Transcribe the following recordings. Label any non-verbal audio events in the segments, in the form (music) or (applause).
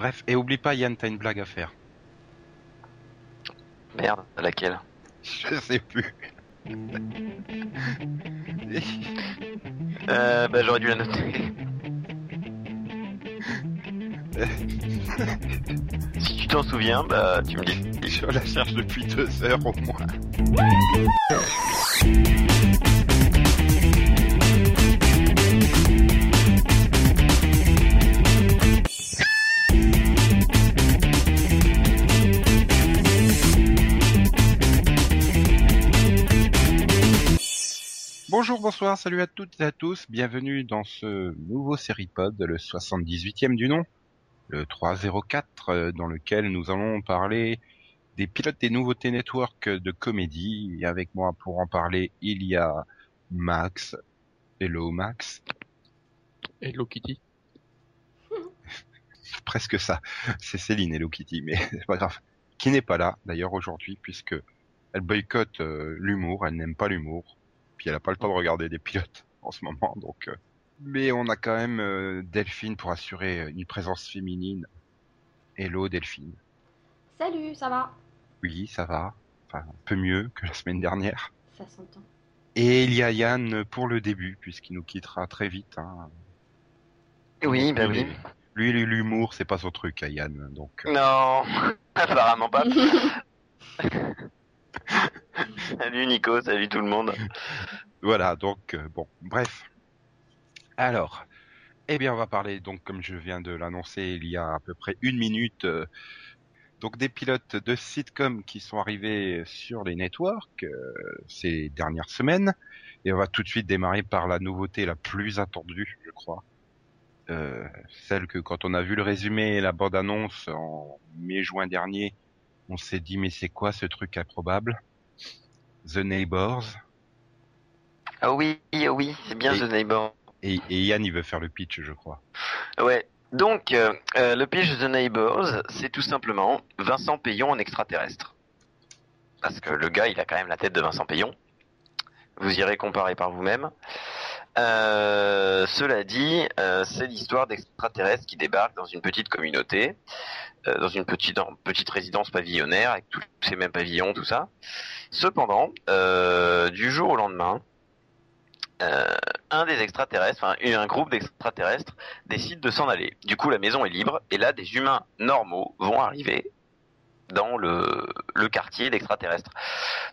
Bref, et oublie pas Yann, t'as une blague à faire. Merde, laquelle? Je sais plus. Euh, bah j'aurais dû la noter. (laughs) si tu t'en souviens, bah tu me dis. Je la cherche depuis deux heures au moins. Bonjour, bonsoir, salut à toutes et à tous, bienvenue dans ce nouveau série-pod, le 78e du nom, le 304, euh, dans lequel nous allons parler des pilotes des nouveautés network de comédie. Et avec moi pour en parler, il y a Max. Hello Max. Hello Kitty. (laughs) Presque ça. C'est Céline Hello Kitty, mais (laughs) c'est pas grave. Qui n'est pas là d'ailleurs aujourd'hui puisque elle boycotte euh, l'humour, elle n'aime pas l'humour, puis elle a pas le temps de regarder des pilotes (laughs) en ce moment, donc. euh, Mais on a quand même euh, Delphine pour assurer une présence féminine. Hello Delphine. Salut, ça va? Oui, ça va. Enfin, un peu mieux que la semaine dernière. Ça s'entend. Et il y a Yann pour le début, puisqu'il nous quittera très vite. Hein. Oui, bah Lui, oui. Lui, l'humour, c'est pas son truc, hein, Yann. Donc, euh, Non, (laughs) apparemment pas. (laughs) (laughs) salut Nico, salut tout le monde. voilà. Donc, euh, bon, bref. Alors, eh bien, on va parler, donc, comme je viens de l'annoncer il y a à peu près une minute, euh, donc des pilotes de sitcom qui sont arrivés sur les networks euh, ces dernières semaines. Et on va tout de suite démarrer par la nouveauté la plus attendue, je crois. Celle que quand on a vu le résumé et la bande-annonce en mai-juin dernier, on s'est dit mais c'est quoi ce truc improbable? The Neighbors. Ah oui, ah oui, c'est bien Et- The Neighbor. Et, et Yann, il veut faire le pitch, je crois. Ouais. Donc, euh, euh, le pitch The Neighbors, c'est tout simplement Vincent Payon en extraterrestre. Parce que le gars, il a quand même la tête de Vincent Payon. Vous irez comparer par vous-même. Euh, cela dit, euh, c'est l'histoire d'extraterrestres qui débarquent dans une petite communauté, euh, dans une petite, petite résidence pavillonnaire avec tous ces mêmes pavillons, tout ça. Cependant, du jour au lendemain, un des extraterrestres, enfin un groupe d'extraterrestres décide de s'en aller. Du coup, la maison est libre et là, des humains normaux vont arriver dans le, le quartier d'extraterrestres.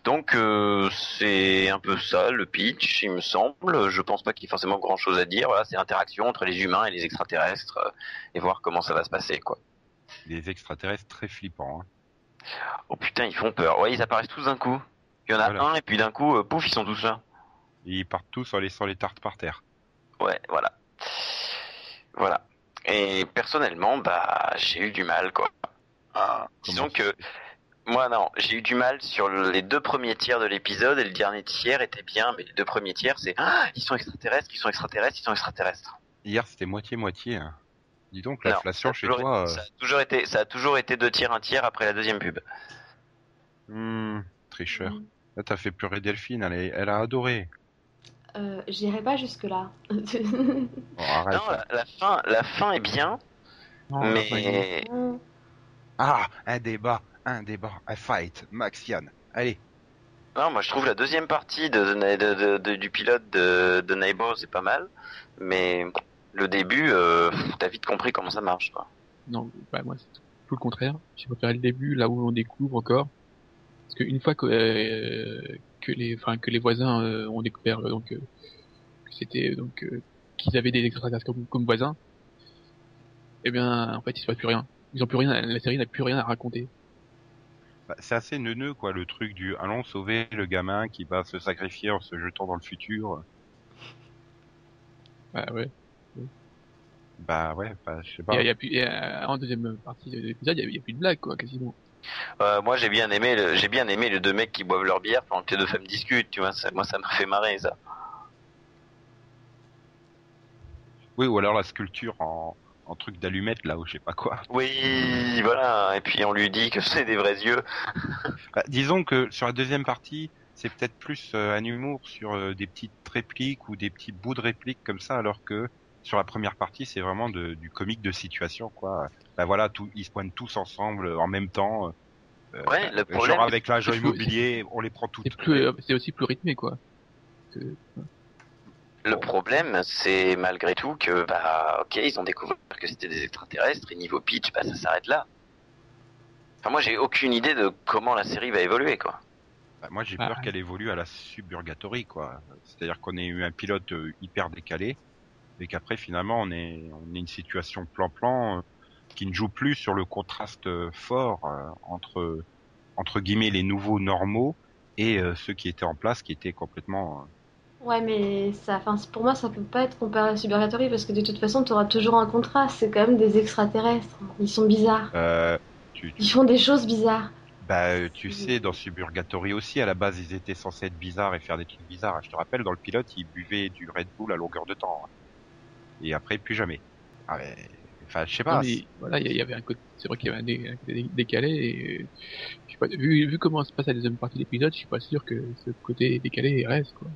Donc, euh, c'est un peu ça le pitch, il me semble. Je pense pas qu'il y ait forcément grand chose à dire. Voilà, c'est l'interaction entre les humains et les extraterrestres euh, et voir comment ça va se passer, quoi. Des extraterrestres très flippants. Hein. Oh putain, ils font peur. Ouais, ils apparaissent tous d'un coup. Il y en a Voilà. un et puis d'un coup, euh, pouf, ils sont tous là. Ils partent tous en laissant les tartes par terre. Ouais, voilà. Voilà. Et personnellement, bah, j'ai eu du mal, quoi. Ah, Disons que moi non, j'ai eu du mal sur le- les deux premiers tiers de l'épisode et le dernier tiers était bien, mais les deux premiers tiers c'est ah ils sont extraterrestres, ils sont extraterrestres, ils sont extraterrestres. Hier, c'était moitié-moitié. Hein. Dis donc, l'inflation chez toi... été- ça a toujours été ça a toujours été deux tiers un tiers après la deuxième pub. euh, hmm, tricheur. Mm. Là, t'as fait pleurer Delphine, elle, est- elle a adoré. Euh, J'irai pas jusque-là. Oh, arrête. Non, la, la fin la fin est bien, Non, mais Ah, un débat, un débat, un fight. Max Yann, allez. non, moi je trouve la deuxième partie de, de- de- de- de- du pilote de, de Neighbor c'est pas mal, mais le début euh, t'as vite compris comment ça marche quoi. Non, bah moi c'est tout le contraire. J'ai préféré le début, là où on découvre encore. Parce qu'une fois que, euh, que les, que les voisins euh, ont découvert donc euh, que c'était donc euh, qu'ils avaient des extraterrestres comme, comme voisins, eh bien en fait il se passe plus rien. Ils ont plus rien, la série n'a plus rien à raconter. Bah, c'est assez neuneux, quoi, le truc du allons sauver le gamin qui va se sacrifier en se jetant dans le futur. Bah ouais. Bah ouais, bah, je sais pas. y a, y a plus, en deuxième partie de l'épisode, il y a, plus de blagues quoi, quasiment. Euh, moi j'ai bien aimé le, j'ai bien aimé les deux mecs qui boivent leur bière pendant que les deux femmes discutent, tu vois, ça, moi ça m'a fait marrer ça. Oui, ou alors la sculpture en, en truc d'allumette, là, ou je sais pas quoi. Oui, voilà, et puis on lui dit que c'est des vrais yeux. (laughs) Bah, disons que sur la deuxième partie, c'est peut-être plus euh, un humour sur euh, des petites répliques ou des petits bouts de répliques comme ça, alors que sur la première partie, c'est vraiment de, du comique de situation, quoi. Ben voilà, tout, ils se pointent tous ensemble en même temps. Euh, Ouais, le problème- Genre avec l'agent immobilier, on les prend toutes. C'est euh, aussi plus rythmé, quoi. Que- Le problème, c'est malgré tout que, bah, ok, ils ont découvert que c'était des extraterrestres et niveau pitch, bah, ça s'arrête là. Enfin, moi, j'ai aucune idée de comment la série va évoluer, quoi. Bah, moi, j'ai Ah. peur qu'elle évolue à la suburgatory, quoi. C'est-à-dire qu'on ait eu un pilote euh, hyper décalé et qu'après, finalement, on est, on est une situation plan-plan euh, qui ne joue plus sur le contraste euh, fort euh, entre, entre guillemets, les nouveaux normaux et ceux qui étaient en place, qui étaient complètement. Ouais, mais ça, enfin, pour moi, ça peut pas être comparé à Suburgatory parce que de toute façon, tu auras toujours un contraste. C'est quand même des extraterrestres. Ils sont bizarres. Euh, tu, Ils font des choses bizarres. bah, euh, tu sais, dans Suburgatory aussi, à la base, ils étaient censés être bizarres et faire des trucs bizarres. Je te rappelle, dans le pilote, ils buvaient du Red Bull à longueur de temps. hein. Et après, plus jamais. Ah, mais... Enfin, je sais Non, pas. mais voilà, il y, avait un côté, c'est vrai qu'il y avait un, dé- un côté décalé et, euh, je sais pas, vu, vu comment se passe la deuxième partie de l'épisode, je suis pas sûr que ce côté décalé reste, quoi.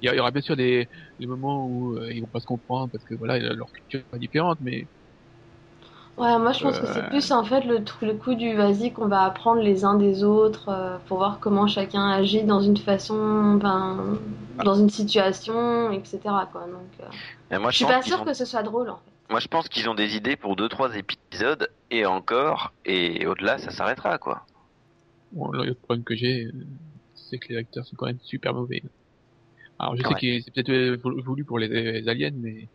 Il y, a- il y aura bien sûr des, des moments où euh, ils vont pas se comprendre parce que voilà, leur culture est différente, mais Ouais, moi, je pense que Euh. c'est plus en fait le, coup du vas-y qu'on va apprendre les uns des autres euh, pour voir comment chacun agit dans une façon, ben, dans une situation, etc. Quoi. Donc, euh, moi, je je, suis pas ont- que ce soit drôle en fait. Moi, je pense qu'ils ont des idées pour deux, trois épisodes et encore, et au-delà, ça s'arrêtera, quoi. bon, le problème que j'ai, c'est que les acteurs sont quand même super mauvais. Alors je sais que c'est peut-être euh, vou- voulu pour les, les aliens, mais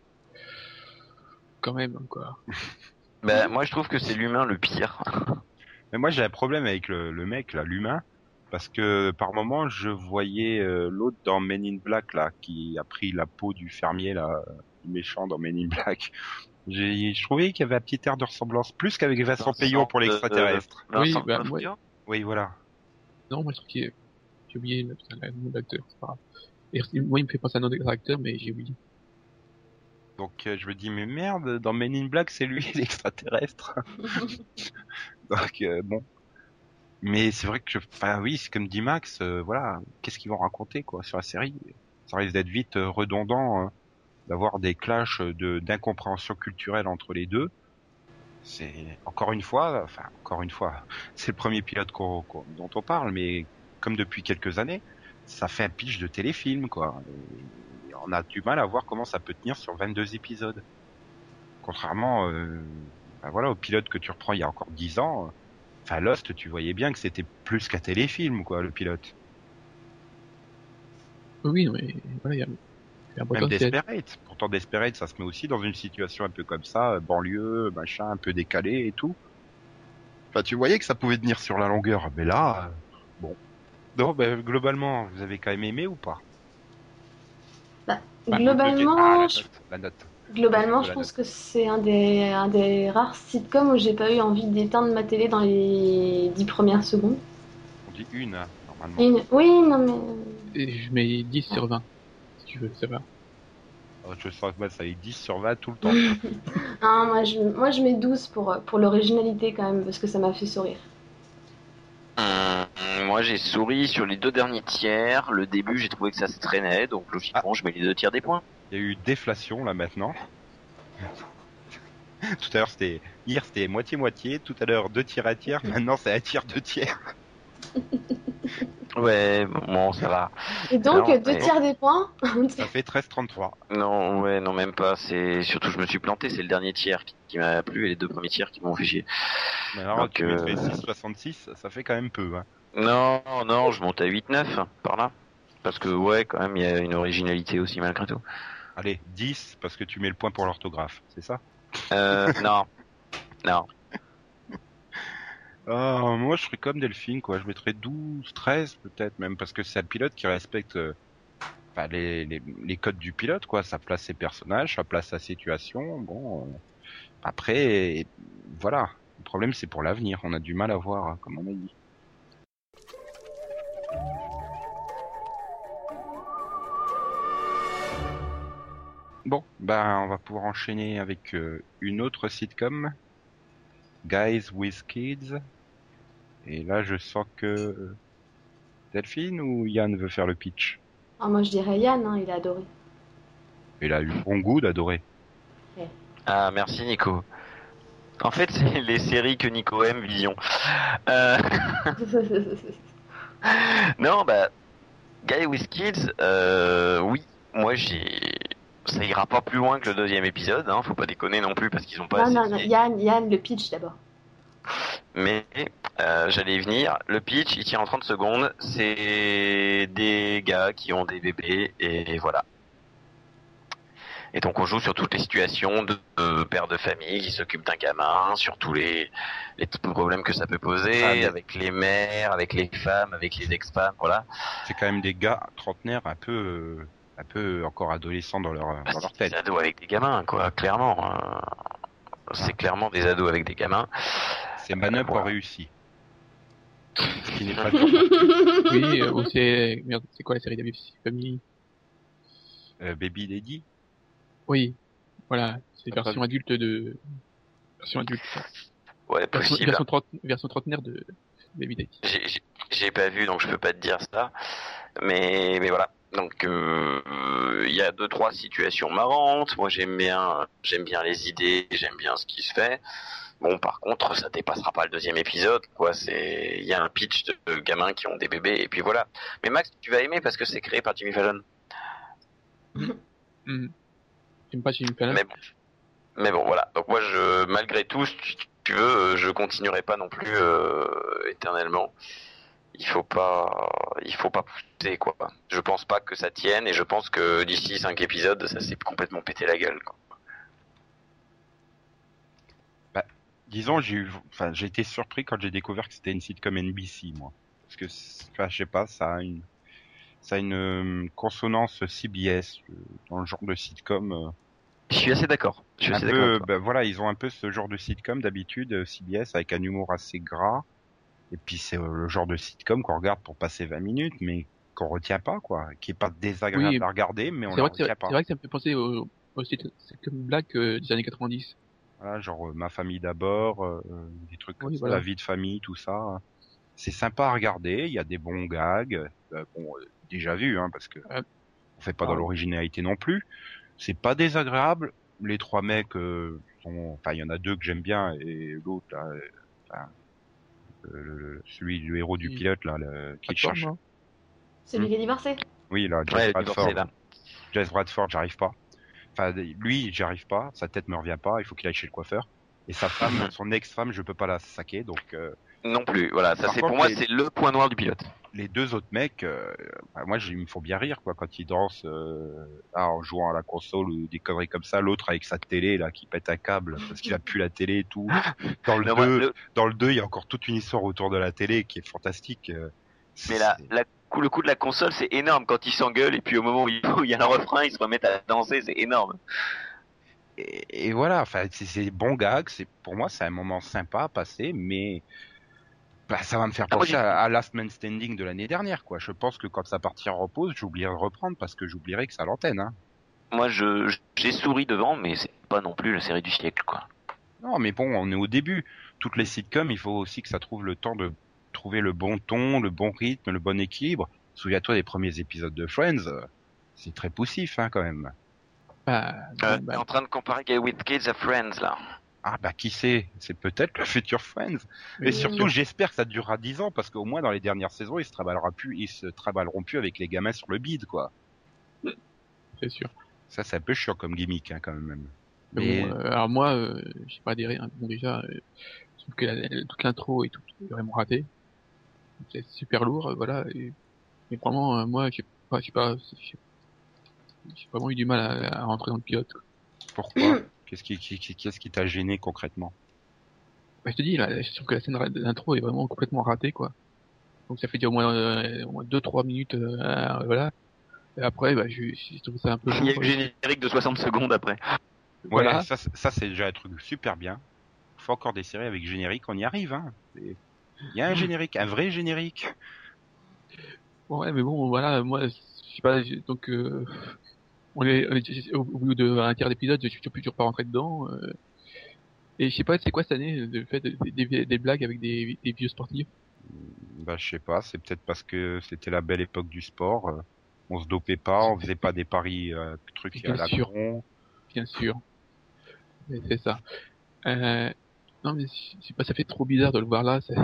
quand même, quoi. (laughs) Bah, moi, je trouve que c'est l'humain le pire. (laughs) Mais moi j'ai un problème avec le, le mec là, l'humain, parce que par moment je voyais euh, l'autre dans Men in Black là, qui a pris la peau du fermier là, euh, méchant dans Men in Black. J'ai, je trouvais qu'il y avait un petit air de ressemblance, plus qu'avec Vincent Vincent, Payon pour euh, l'extraterrestre. Oui, Vincent bah, Oui voilà. Non, moi je trouve qu'il est... J'ai oublié le, nom d'acteur, c'est pas grave. Et, moi il me fait penser à un autre acteur, mais j'ai oublié. Donc euh, je me dis mais merde, dans Men in Black c'est lui (laughs) l'extraterrestre. (laughs) Donc euh, bon. Mais c'est vrai que, je... enfin oui, c'est comme dit Max, euh, voilà, qu'est-ce qu'ils vont raconter quoi sur la série? Ça risque d'être vite euh, redondant, hein, d'avoir des clashs de d'incompréhension culturelle entre les deux. C'est encore une fois, enfin encore une fois, c'est le premier pilote dont on parle, mais comme depuis quelques années, ça fait un pitch de téléfilm quoi. On a du mal à voir comment ça peut tenir sur 22 épisodes. Contrairement, euh, ben voilà, au pilote que tu reprends il y a encore 10 ans. euh, Enfin, Lost, tu voyais bien que c'était plus qu'un téléfilm, quoi, le pilote. Oui, mais voilà, il y a, Même. Desperate. Pourtant, Desperate, ça se met aussi dans une situation un peu comme ça, euh, banlieue, machin, un peu décalé et tout. Enfin, tu voyais que ça pouvait tenir sur la longueur. Mais là, euh, bon. Non, ben, globalement, vous avez quand même aimé ou pas? Enfin, Globalement, ah, la je- note, la note. Globalement, je la pense que c'est un des, un des rares sitcoms où j'ai pas eu envie d'éteindre ma télé dans les dix premières secondes. On dit une, hein, normalement. Une- Oui, non mais... Et je mets 10 sur 20, si tu veux savoir. Oh, Je sens que moi, ça est 10 sur 20 tout le temps. (laughs) Ah, moi, je, moi je mets 12 pour, pour l'originalité quand même, parce que ça m'a fait sourire. Hum, moi, j'ai souri sur les deux derniers tiers. Le début, j'ai trouvé que ça se traînait, donc logiquement, je mets les deux tiers des points. Il y a eu déflation là maintenant. (laughs) Tout à l'heure c'était hier c'était moitié moitié, tout à l'heure deux tiers à tiers, maintenant c'est un tiers deux tiers. (laughs) Ouais, bon, ça va. Et donc, Non, deux mais- tiers des points (laughs) Ça fait 13,33. Non, ouais, non, même pas. C'est surtout, je me suis planté. C'est le dernier tiers qui, qui m'a plu et les deux premiers tiers qui m'ont fait chier. Mais alors Donc, tu euh, mettrais 6,66, ça fait quand même peu. Hein. Non, non, je monte à 8-9 par là. Parce que ouais, quand même, il y a une originalité aussi malgré tout. Allez, 10 parce que tu mets le point pour l'orthographe, c'est ça? Euh, non, (laughs) non. Ah, Moi je serais comme Delphine quoi, je mettrais 12, 13 peut-être même parce que c'est un pilote qui respecte euh, les codes du pilote quoi, ça place ses personnages, ça place sa situation. Bon, euh, après voilà, le problème c'est pour l'avenir, on a du mal à voir hein, comme on a dit. Bon, ben on va pouvoir enchaîner avec euh, une autre sitcom, Guys with Kids. Et là, je sens que euh, Delphine ou Yann veut faire le pitch? Ah, moi je dirais Yann, hein, il a adoré. Il a eu bon goût d'adorer. Ah, merci Nico. En fait, c'est (laughs) les séries que Nico aime, Vision. Euh, (laughs) non, bah, Guy with Kids, euh, oui, moi j'ai. Ça ira pas plus loin que le deuxième épisode, hein, faut pas déconner non plus parce qu'ils ont pas non, assez non, non. Yann, Yann, le pitch d'abord. (laughs) Mais euh, j'allais y venir. Le pitch, il tient en 30 secondes. C'est des gars qui ont des bébés et voilà. Et donc on joue sur toutes les situations de, de père de famille qui s'occupe d'un gamin, sur tous les, les problèmes que ça peut poser, Ah, mais- avec les mères, avec les femmes, avec les ex-femmes, voilà. C'est quand même des gars trentenaires un peu, un peu encore adolescents dans leur, Bah, dans leur c'est des tête. ados avec des gamins, quoi, clairement. Euh, C'est clairement des ados avec des gamins. C'est Man Up voilà. a réussi. Ce qui n'est pas (laughs) Oui, euh, ou c'est merde, c'est quoi la série d'Avis Family euh, Baby Lady. Oui, voilà, c'est Ah, version pas adulte de version adulte, Ouais, version, possible. version, version trentenaire de Baby Daddy. J'ai- pas vu, donc je peux pas te dire ça. Mais, mais voilà. Donc euh, il y a deux trois situations marrantes. Moi j'aime bien, j'aime bien les idées, j'aime bien ce qui se fait. Bon par contre ça dépassera pas le deuxième épisode quoi. C'est il y a un pitch de, gamins qui ont des bébés et puis voilà. Mais Max tu vas aimer parce que c'est créé par Jimmy Fallon. Hmm. J'aime pas Jimmy Fallon? Mais bon, mais bon voilà. Donc moi je malgré tout si tu, tu veux euh, je continuerai pas non plus euh, éternellement. Il faut pas il faut pas pousser quoi. Je pense pas que ça tienne et je pense que d'ici cinq épisodes ça s'est complètement pété la gueule quoi. Disons, j'ai eu, enfin, j'ai été surpris quand j'ai découvert que c'était une sitcom NBC, moi. Parce que, c'est- enfin, je sais pas, ça a une, ça a une euh, consonance CBS euh, dans le genre de sitcom. euh, Je suis assez d'accord. Je suis un assez d'accord. peu, ben voilà, ils ont un peu ce genre de sitcom d'habitude, CBS, avec un humour assez gras. Et puis c'est le genre de sitcom qu'on regarde pour passer 20 minutes, mais qu'on retient pas, quoi. Qui est pas désagréable Oui, à regarder, mais on C'est c'est retient c'est pas. vrai que ça me fait penser au, au site- c'est comme Black euh, des années 90. Voilà, genre euh, ma famille d'abord, euh, des trucs comme Oui, ça, voilà. la vie de famille, tout ça. C'est sympa à regarder, il y a des bons gags, euh, bon, euh, déjà vu, hein, parce que on fait pas dans Ah. l'originalité non plus. C'est pas désagréable. Les trois mecs euh, sont, enfin, il y en a deux que j'aime bien et l'autre là, euh, enfin, euh, celui du héros du Qui- pilote là, le, qui cherche. hein. C'est lui qui a divorcé. Oui, là, Jess Ouais, Bradford. là. Jess Bradford, j'arrive pas. Enfin, lui, j'y arrive pas. Sa tête me revient pas. Il faut qu'il aille chez le coiffeur. Et sa femme, son ex-femme, je peux pas la saquer. Donc, euh, Non plus. Voilà, ça c'est pour moi les- c'est le point noir du pilote. les deux autres mecs, euh, bah, moi, ils me font bien rire, quoi, quand ils dansent euh, là, en jouant à la console ou des conneries comme ça. L'autre avec sa télé, là, qui pète un câble parce qu'il a plus la télé et tout. Dans le Non, moi, 2, le- dans le 2, il y a encore toute une histoire autour de la télé qui est fantastique. mais la, le coup de la console c'est énorme quand ils s'engueulent et puis au moment où il, y a un refrain ils se remettent à danser, c'est énorme. et, et voilà, enfin, c'est bons gags. C'est pour moi, c'est un moment sympa à passer, mais bah, ça va me faire Ah, penser à, à Last Man Standing de l'année dernière, quoi. Je pense que quand ça partira en repose, j'oublierai de reprendre parce que j'oublierai que à l'antenne. Hein. Moi je j'ai souri devant mais c'est pas non plus la série du siècle quoi. Non, mais bon, on est au début. Toutes les sitcoms, il faut aussi que ça trouve le temps de trouver le bon ton, le bon rythme, le bon équilibre. Souviens-toi des premiers épisodes de Friends, c'est très poussif, hein, quand même. Bah, Euh, bah, en train de comparer Guy with Kids à Friends là. Ah bah qui sait, c'est peut-être le futur Friends. mais Et surtout, j'espère que ça durera 10 ans parce qu'au moins dans les dernières saisons, ils se travailleront plus, ils se travailleront plus avec les gamins sur le bide, quoi. c'est sûr. Ça, c'est un peu chiant comme gimmick, hein, quand même. Mais bon, euh, alors moi, euh, j'ai pas adhéré. Hein. Bon déjà, euh, je trouve que la- toute l'intro est tout est vraiment raté. C'est super lourd, euh, voilà. Et, mais vraiment, euh, moi, j'ai pas, j'ai pas, j'ai j'ai vraiment eu du mal à, à rentrer dans le pilote. quoi. pourquoi (clears throat) Qu'est-ce qui, qui, qui- qu'est-ce qui t'a gêné concrètement? Bah, je te dis, là, je trouve que la scène d'intro est vraiment complètement ratée, quoi. Donc ça fait déjà au moins, euh, au moins 2-3 minutes, euh, voilà. Et après, bah, je, je trouve ça un peu Il y a eu le générique de 60 secondes après. Voilà. Ça, c'est- ça c'est déjà un truc super bien. Il faut encore des séries avec générique, on y arrive. Hein. Il y a un (clears throat) générique, un vrai générique. Ouais, mais bon, voilà, moi, je sais pas, donc, euh, on est, on est au, bout d'un tiers d'épisode, je suis toujours, pas rentré dedans. euh, et je sais pas, c'est quoi cette année, le fait de- des, des, des blagues avec des, des vieux sportifs? Bah, je sais pas, c'est peut-être parce que c'était la belle époque du sport. euh, On se dopait pas, on faisait pas des paris euh, trucs à Bien la sûr. con. Bien sûr. C'est ça. Euh, non, mais je sais pas, ça fait trop bizarre de le voir là. c'est-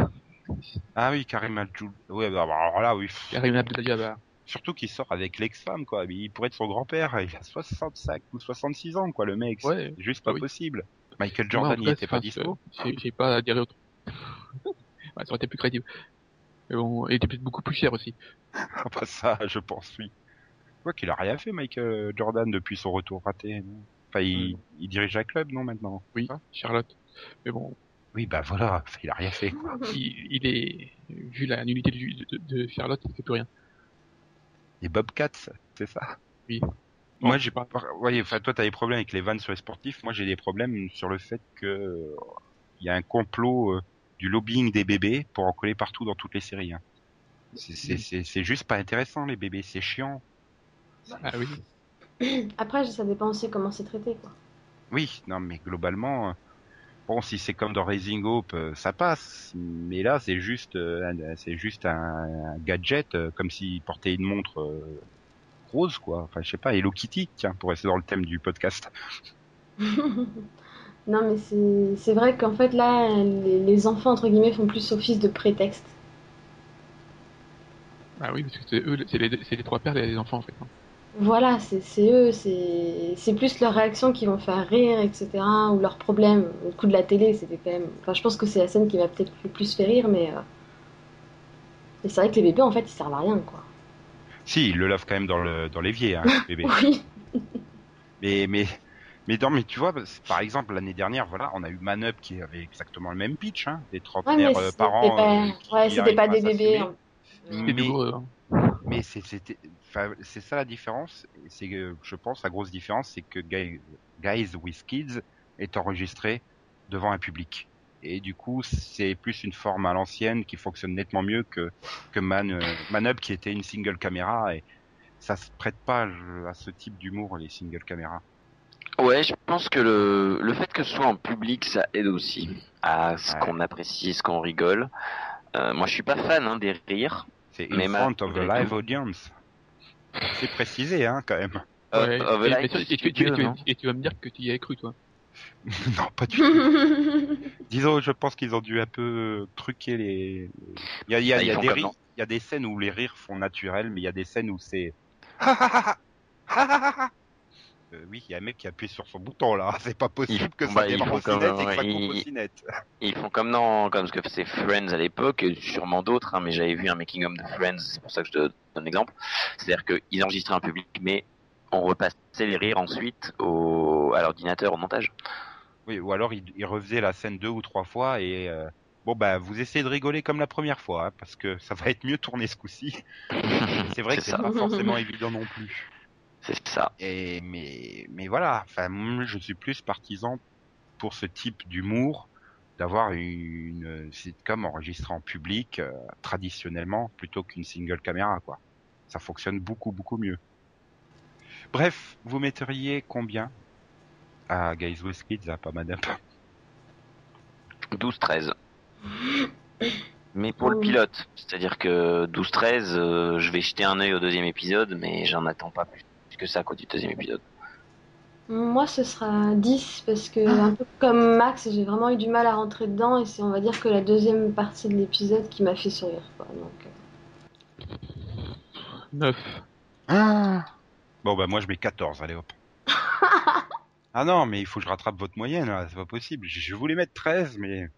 Ah oui, Karim Abdul. Ouais, bah, bah, alors là, oui. Karim Abdel-Jabbar. Surtout qu'il sort avec l'ex-femme, quoi. Il pourrait être son grand-père. Il a 65 ou 66 ans, quoi, le mec. C'est Ouais. juste pas Ah oui. possible. Michael Jordan, il était pas dispo. J'ai j'ai pas à dire autre. ouais, ça aurait été plus crédible. Mais bon, il était peut-être beaucoup plus cher aussi. Ah, pas ça, je pense, oui. Je vois qu'il a rien fait, Michael Jordan, depuis son retour raté. Enfin, il, il dirige un club, non, maintenant? Oui, Ah. Charlotte. Mais bon, Oui, bah voilà, il a rien fait, quoi. (laughs) il, il est, vu la nullité de, de, de Charlotte, il fait plus rien. Les Bobcats, c'est ça? Oui. Moi, j'ai pas-. Ouais, enfin, toi, t'as des problèmes avec les vannes sur les sportifs. Moi, j'ai des problèmes sur le fait que il y a un complot euh, du lobbying des bébés pour en coller partout dans toutes les séries. hein. C'est juste pas intéressant, les bébés. C'est chiant. Ah oui. Après, ça dépend aussi comment c'est traité, quoi. Oui, non, mais globalement, euh, bon, si c'est comme dans Raising Hope, euh, ça passe. Mais là, c'est juste, euh, un- c'est juste un, un gadget, euh, comme s'il portait une montre euh, rose, quoi. Enfin, je sais pas, Hello Kitty, tiens, pour rester dans le thème du podcast. (laughs) non, mais c'est c'est vrai qu'en fait, là, les, les enfants, entre guillemets, font plus office de prétexte. Ah oui, parce que c'est eux, c'est les, c'est les trois pères des enfants en fait. hein. Voilà, c'est eux, c'est c'est plus leurs réactions qui vont faire rire, etc. Ou leurs problèmes. Le coup de la télé, c'était quand même. Enfin, je pense que c'est la scène qui m'a peut-être le plus fait rire, mais. euh, Et c'est vrai que les bébés, en fait, ils servent à rien, quoi. Si, il le lave quand même dans le dans l'évier, hein, le bébé. (laughs) Oui. Mais mais mais non, mais tu vois, par exemple l'année dernière, voilà, on a eu Man Up qui avait exactement le même pitch, hein, des Ouais, trentenaires mais euh, c'était par an. pas, euh, ouais, c'était pas des bébés. hein. C'était Mais- du Mais c'est ça la différence. C'est je pense la grosse différence, c'est que Guy- Guys with Kids est enregistré devant un public. Et du coup, c'est plus une forme à l'ancienne qui fonctionne nettement mieux que que Man euh, Man Up qui était une single caméra et ça se prête pas à ce type d'humour les single caméras. Ouais, je pense que le, le fait que ce soit en public, ça aide aussi à ce Ouais. qu'on apprécie, ce qu'on rigole. Euh, moi, je suis pas fan hein, des rires. C'est in front of a live audience. C'est précisé, hein, quand même. Et, tu, vas me dire que tu y as cru, toi. (laughs) non, pas du tout. (laughs) Disons, je pense qu'ils ont dû un peu truquer les. Il y a, il y a, Ah, y a des rires, il y a des scènes où les rires font naturel, mais il y a des scènes où c'est. Euh, oui, il y a un mec qui appuie sur son bouton là. (laughs) C'est pas possible Ils- que ça bah, ils démarre font au comme- cinet et que ça ils- coupe cinet. (laughs) Ils font comme dans, comme ce que faisait Friends à l'époque, et sûrement d'autres, hein, mais j'avais vu un making of de Friends, c'est pour ça que je te donne l'exemple. C'est-à-dire qu'ils enregistraient un public, mais on repassait les rires ensuite au, à l'ordinateur au montage. Oui, ou alors il, il refaisait la scène deux ou trois fois et euh, bon bah vous essayez de rigoler comme la première fois hein, parce que ça va être mieux tourné ce coup-ci. (laughs) C'est vrai que C'est pas forcément évident non plus. C'est ça. Et mais mais voilà, enfin moi, je suis plus partisan pour ce type d'humour d'avoir une sitcom enregistrée en public euh, traditionnellement plutôt qu'une single caméra quoi. Ça fonctionne beaucoup beaucoup mieux. Bref, vous metteriez combien à Guys with Kids à pas madame 12-13. Mais pour le Oh. pilote, c'est-à-dire que 12-13, euh, je vais jeter un œil au deuxième épisode, mais j'en attends pas plus que ça quoi, du deuxième épisode. Moi, ce sera 10 parce que, un peu comme Max, j'ai vraiment eu du mal à rentrer dedans et c'est, on va dire, que la deuxième partie de l'épisode qui m'a fait sourire. Quoi. Donc, euh, 9. Bon bah moi je mets 14, allez hop. (laughs) ah non, mais il faut que je rattrape votre moyenne, là, c'est pas possible. Je, voulais mettre 13, mais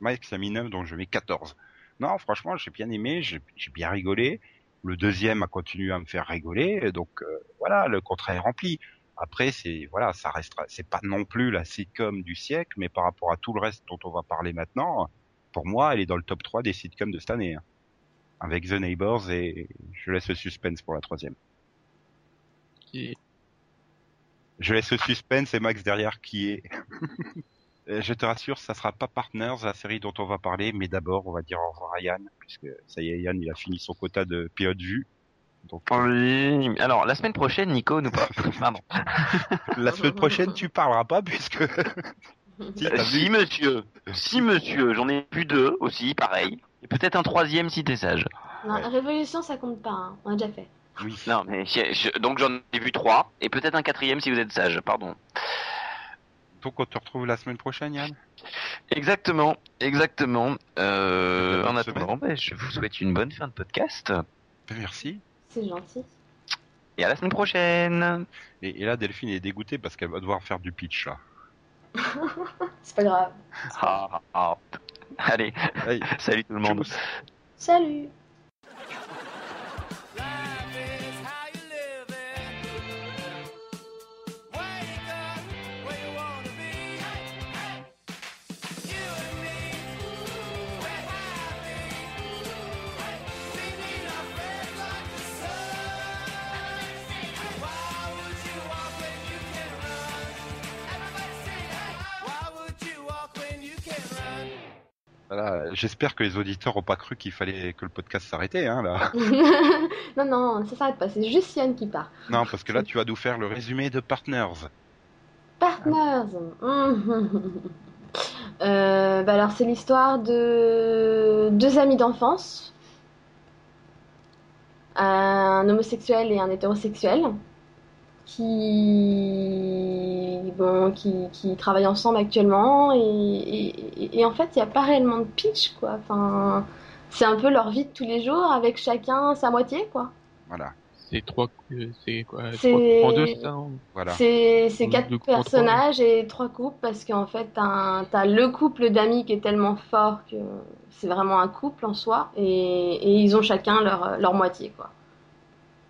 Mike a mis 9, donc je mets 14. Non, franchement, j'ai bien aimé, j'ai j'ai bien rigolé. Le deuxième a continué à me faire rigoler, donc euh, voilà, le contrat est rempli. Après, c'est voilà, ça restera, c'est pas non plus la sitcom du siècle, mais par rapport à tout le reste dont on va parler maintenant, pour moi, elle est dans le top 3 des sitcoms de cette année, hein. avec The Neighbors et je laisse le suspense pour la troisième. Qui est- Je laisse le suspense et Max derrière qui est. (laughs) Euh, Je te rassure, ça sera pas Partners, la série dont on va parler, mais d'abord, on va dire au revoir à Yann, puisque ça y est, Yann, il a fini son quota de pilote vue. Donc, euh, Oui. Alors, la semaine prochaine, Nico nous parle. Pardon. (laughs) la semaine prochaine, tu parleras pas, puisque. (laughs) Si, monsieur. Si, monsieur. J'en ai plus deux aussi, pareil. Et peut-être un troisième si t'es sage. Non, Ouais. Révolution, ça compte pas. hein. On a déjà fait. Oui. Non, mais je- donc j'en ai vu trois. Et peut-être un quatrième si vous êtes sage. Pardon. Donc on te retrouve la semaine prochaine, Yann? Exactement, exactement. Euh, en attendant, ben, je vous souhaite une bonne fin de podcast Merci. C'est gentil. et à la semaine prochaine. Et, et là, Delphine est dégoûtée parce qu'elle va devoir faire du pitch, là. (laughs) C'est pas grave. Ah, ah. Allez, Allez, (laughs) salut tout le monde. Salut Voilà, j'espère que les auditeurs ont pas cru qu'il fallait que le podcast s'arrêtait, hein, là. (laughs) Non, non, ça s'arrête pas. C'est juste Yann qui part. Non, parce que là, tu vas nous faire le résumé de Partners. Partners. (laughs) Euh, bah alors c'est l'histoire de deux amis d'enfance, un homosexuel et un hétérosexuel, qui bon, qui, qui travaillent ensemble actuellement et, et- et en fait il n'y a pas réellement de pitch quoi. Enfin, c'est un peu leur vie de tous les jours avec chacun sa moitié quoi. Voilà, C'est trois, euh, c'est quoi C'est- trois deux, ça voilà. C'est quatre deux trois, personnages et trois couples parce qu'en fait t'as le couple d'amis qui est tellement fort que c'est vraiment un couple en soi et, et ils ont chacun leur, leur moitié quoi.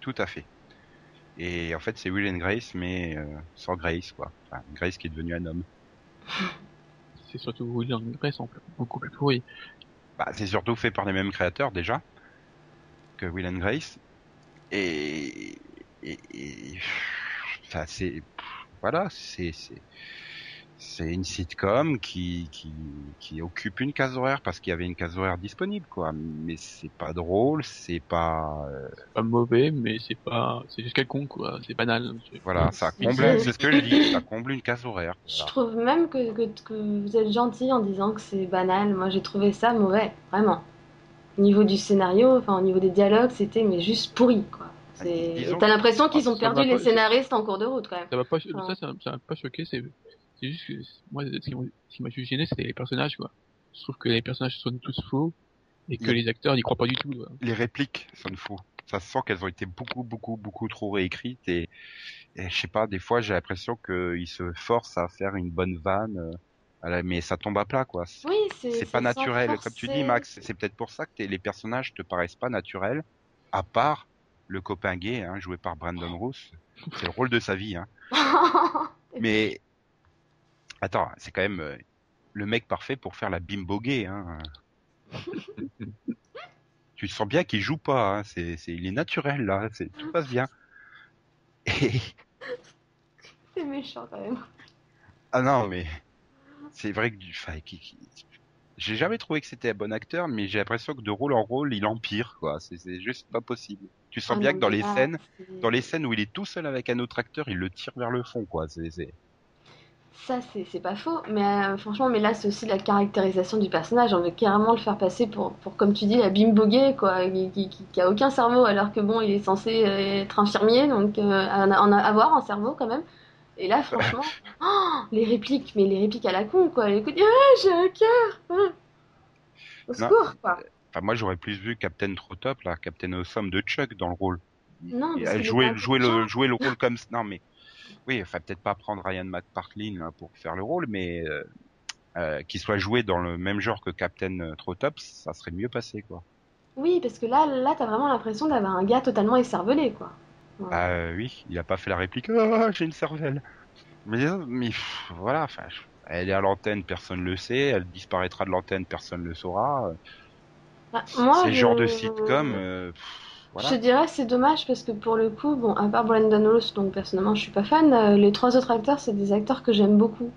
Tout à fait. Et en fait, c'est Will and Grace, mais euh, sans Grace, quoi. Enfin, Grace qui est devenu un homme. (laughs) C'est surtout William Grace en beaucoup plus pourri. Bah, c'est surtout fait par les mêmes créateurs, déjà, que Will and Grace. Et... et, et- enfin, c'est... Voilà, c'est... c'est... Une sitcom qui, qui, qui occupe une case horaire parce qu'il y avait une case horaire disponible, quoi. Mais c'est pas drôle, c'est pas, euh, pas mauvais, mais c'est pas, c'est juste quelconque quoi. C'est banal. C'est- voilà, ça comble, c'est- ce que je dis, ça (laughs) comble une case horaire. Je trouve même que, que, que vous êtes gentil en disant que c'est banal. Moi j'ai trouvé ça mauvais, vraiment. Au niveau du scénario, enfin au niveau des dialogues, c'était mais juste pourri quoi. T'as l'impression qu'ils ont perdu les scénaristes en cours de route quand même. Ça m'a pas, Ah. ça, ça, ça m'a pas choqué. C'est, c'est juste que moi, ce qui m'a- juste gêné, c'était les personnages quoi. Je trouve que les personnages sont tous faux et que les acteurs n'y croient pas du tout. quoi. les répliques sonnent faux. Ça se sent qu'elles ont été beaucoup, beaucoup, beaucoup trop réécrites et, et je sais pas, des fois j'ai l'impression qu'ils se forcent à faire une bonne vanne, euh, la- mais ça tombe à plat quoi. C'est Oui, c'est c'est pas naturel, comme tu dis. Max. C'est peut-être pour ça que les personnages te paraissent pas naturels, à part le copain gay, hein, joué par Brandon Roos. C'est le rôle de sa vie, hein. (laughs) Mais attends, c'est quand même euh, le mec parfait pour faire la bimbo gay, hein. (laughs) tu sens bien qu'il joue pas, hein. c'est, il est naturel là, c'est, tout passe bien. Et, (laughs) C'est méchant quand même. ah non, mais c'est vrai que du, enfin, j'ai jamais trouvé que c'était un bon acteur, mais j'ai l'impression que de rôle en rôle, il empire, quoi. C'est, juste pas possible. Tu sens Ah bien non, que dans les là, scènes, dans les scènes où il est tout seul avec un autre acteur, il le tire vers le fond, quoi. C'est, c'est... Ça, c'est c'est pas faux, mais euh, franchement, mais là, c'est aussi la caractérisation du personnage. On veut carrément le faire passer pour, pour comme tu dis, la bimbo gay, quoi, qui, qui, a aucun cerveau, alors que bon, il est censé euh, être infirmier, donc euh, en, en avoir un cerveau quand même. Et là, franchement, oh, les répliques, mais les répliques à la con, quoi. Écoute, ah, j'ai un cœur. ah. Au secours, quoi. Enfin, moi, j'aurais plus vu Captain Trop Top, là, Captain Awesome de Chuck dans le rôle. Non, parce jouer, jouer le, jouer le rôle comme, non, mais, oui, enfin, peut-être pas prendre Ryan McPartlin là, pour faire le rôle, mais, euh, euh, qu'il soit joué dans le même genre que Captain Trop Top, ça serait mieux passé, quoi. Oui, parce que là, là, t'as vraiment l'impression d'avoir un gars totalement écervelé, quoi. Ouais. Bah euh, oui, il a pas fait la réplique. Ah, j'ai une cervelle. Mais, mais pff, voilà, enfin, elle est à l'antenne, personne le sait. Elle disparaîtra de l'antenne, personne le saura. Bah, moi, C'est le genre de sitcom. euh, pff, Je voilà. dirais c'est dommage parce que pour le coup, bon, à part Brandon Ross, donc personnellement je suis pas fan, euh, les trois autres acteurs c'est des acteurs que j'aime beaucoup.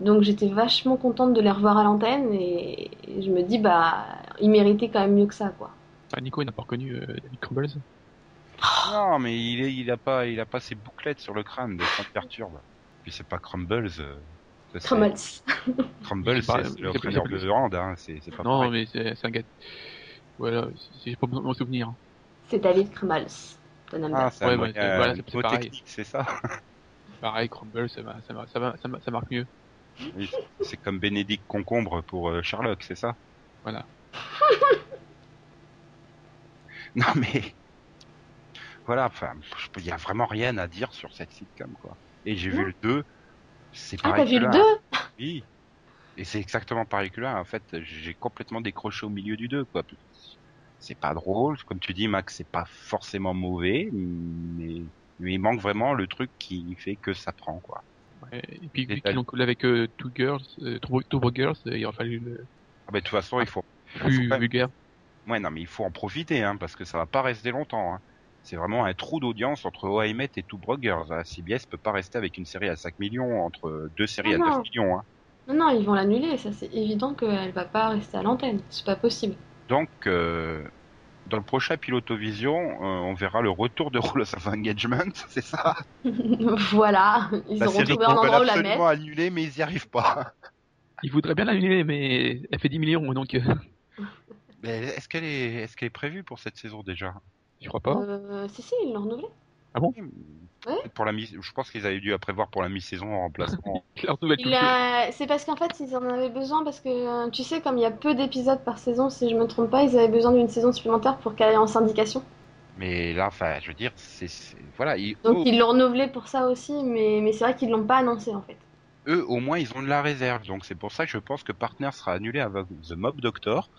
Donc j'étais vachement contente de les revoir à l'antenne et, et je me dis bah ils méritaient quand même mieux que ça quoi. Ah, Nico, il n'a pas reconnu euh, David Crumbles? Non, mais il est, il a pas, il a pas ses bouclettes sur le crâne, donc ça me perturbe. Puis c'est pas Crumbles. euh, Crumbles. (laughs) Crumbles, C'est le c'est- de hand, hein. C'est, pas Non, pareil. mais c'est un gars. Voilà, j'ai pas besoin de m'en souvenir. C'est David Crumbles. Ton Ah, number. c'est Ouais, c'est- euh, voilà, pareil. ça. (laughs) Pareil, Crumble, ça, marque mieux. Oui, c'est comme Bénédicte Concombre pour euh, Sherlock, c'est ça Voilà. (laughs) Non mais voilà, enfin, il y a vraiment rien à dire sur cette sitcom quoi. Et j'ai vu le 2, c'est Ah, pareil t'as vu le là. 2 Oui. Et c'est exactement pareil que là. En fait, j'ai complètement décroché au milieu du 2 quoi. C'est pas drôle, comme tu dis Max, c'est pas forcément mauvais, mais, mais il manque vraiment le truc qui fait que ça prend quoi. Ouais, Et puis, Et vu t'as- qu'ils l'ont collé avec euh, Two Girls, euh, Two, Girls, euh, il aurait fallu le Ah bah, de toute façon, il faut plus vulgaire. Ouais, non, mais il faut en profiter, hein, parce que ça va pas rester longtemps. Hein. C'est vraiment un trou d'audience entre OIMET et Two Brothers. Hein. CBS peut pas rester avec une série à 5 millions entre deux séries à Ah 9 non. millions. Hein. Non, non, ils vont l'annuler, ça c'est évident qu'elle va pas rester à l'antenne, c'est pas possible. Donc, euh, dans le prochain Pilotovision, euh, on verra le retour de Rules of Engagement, (laughs) c'est ça? Voilà, ils La auront série trouvé un endroit où la absolument mettre. annuler, mais ils y arrivent pas. (laughs) Il voudrait bien l'annuler, mais elle fait 10 millions, donc euh, Mais est-ce qu'elle est, est-ce qu'elle est prévue pour cette saison déjà? Je crois pas. Euh, si, si, ils l'ont Ouais. Pour la mi je pense qu'ils avaient dû la prévoir pour la mi-saison en remplacement. (laughs) A... C'est parce qu'en fait, ils en avaient besoin, parce que euh, tu sais, comme il y a peu d'épisodes par saison, si je me trompe pas, ils avaient besoin d'une saison supplémentaire pour qu'elle aille en syndication. mais là, enfin, je veux dire, c'est, voilà, ils- Donc ils l'ont renouvelé pour ça aussi, mais, mais c'est vrai qu'ils l'ont pas annoncé en fait. eux, au moins, ils ont de la réserve. Donc, c'est pour ça que je pense que Partner sera annulé avec The Mob Doctor.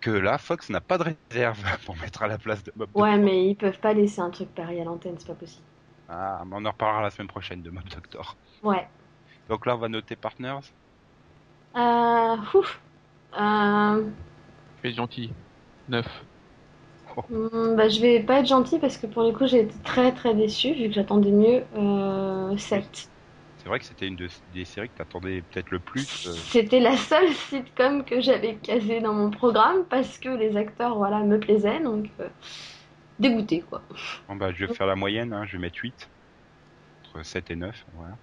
Que là, Fox n'a pas de réserve (laughs) pour mettre à la place de Mob Doctor. Ouais, mais ils peuvent pas laisser un truc pareil à l'antenne, c'est pas possible. Ah, mais on en reparlera la semaine prochaine de Mob Doctor. Ouais. Donc là, on va noter Partners. Euh, ouf. Euh, Fais gentil. 9. hmm, bah, je vais pas être gentille parce que pour le coup j'ai été très très déçue vu que j'attendais mieux. Euh, 7. C'est vrai que c'était une de- des séries que t'attendais peut-être le plus. euh, C'était la seule sitcom que j'avais casée dans mon programme parce que les acteurs voilà me plaisaient donc euh, dégoûté quoi. Bon, bah, je vais faire la moyenne, hein, je vais mettre 8. Entre 7 et 9, voilà.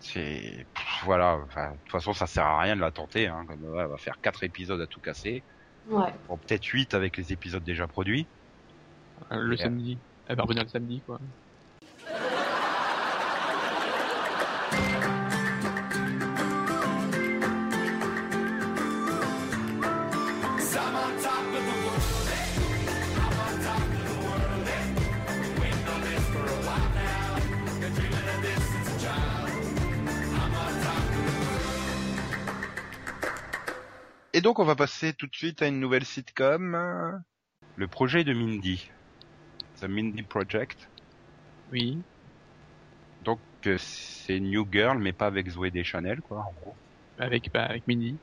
C'est... Voilà, de toute façon, ça sert à rien de la tenter. Hein, comme, ouais, on va faire 4 épisodes à tout casser. Ouais. Bon, peut-être 8 avec les épisodes déjà produits. Euh, le samedi. Elle va revenir le samedi, quoi. Et donc, on va passer tout de suite à une nouvelle sitcom. Le projet de Mindy. The Mindy Project. Oui. Donc, euh, c'est New Girl, mais pas avec Zoé Deschanel, quoi, en gros. Avec, bah, avec Mindy.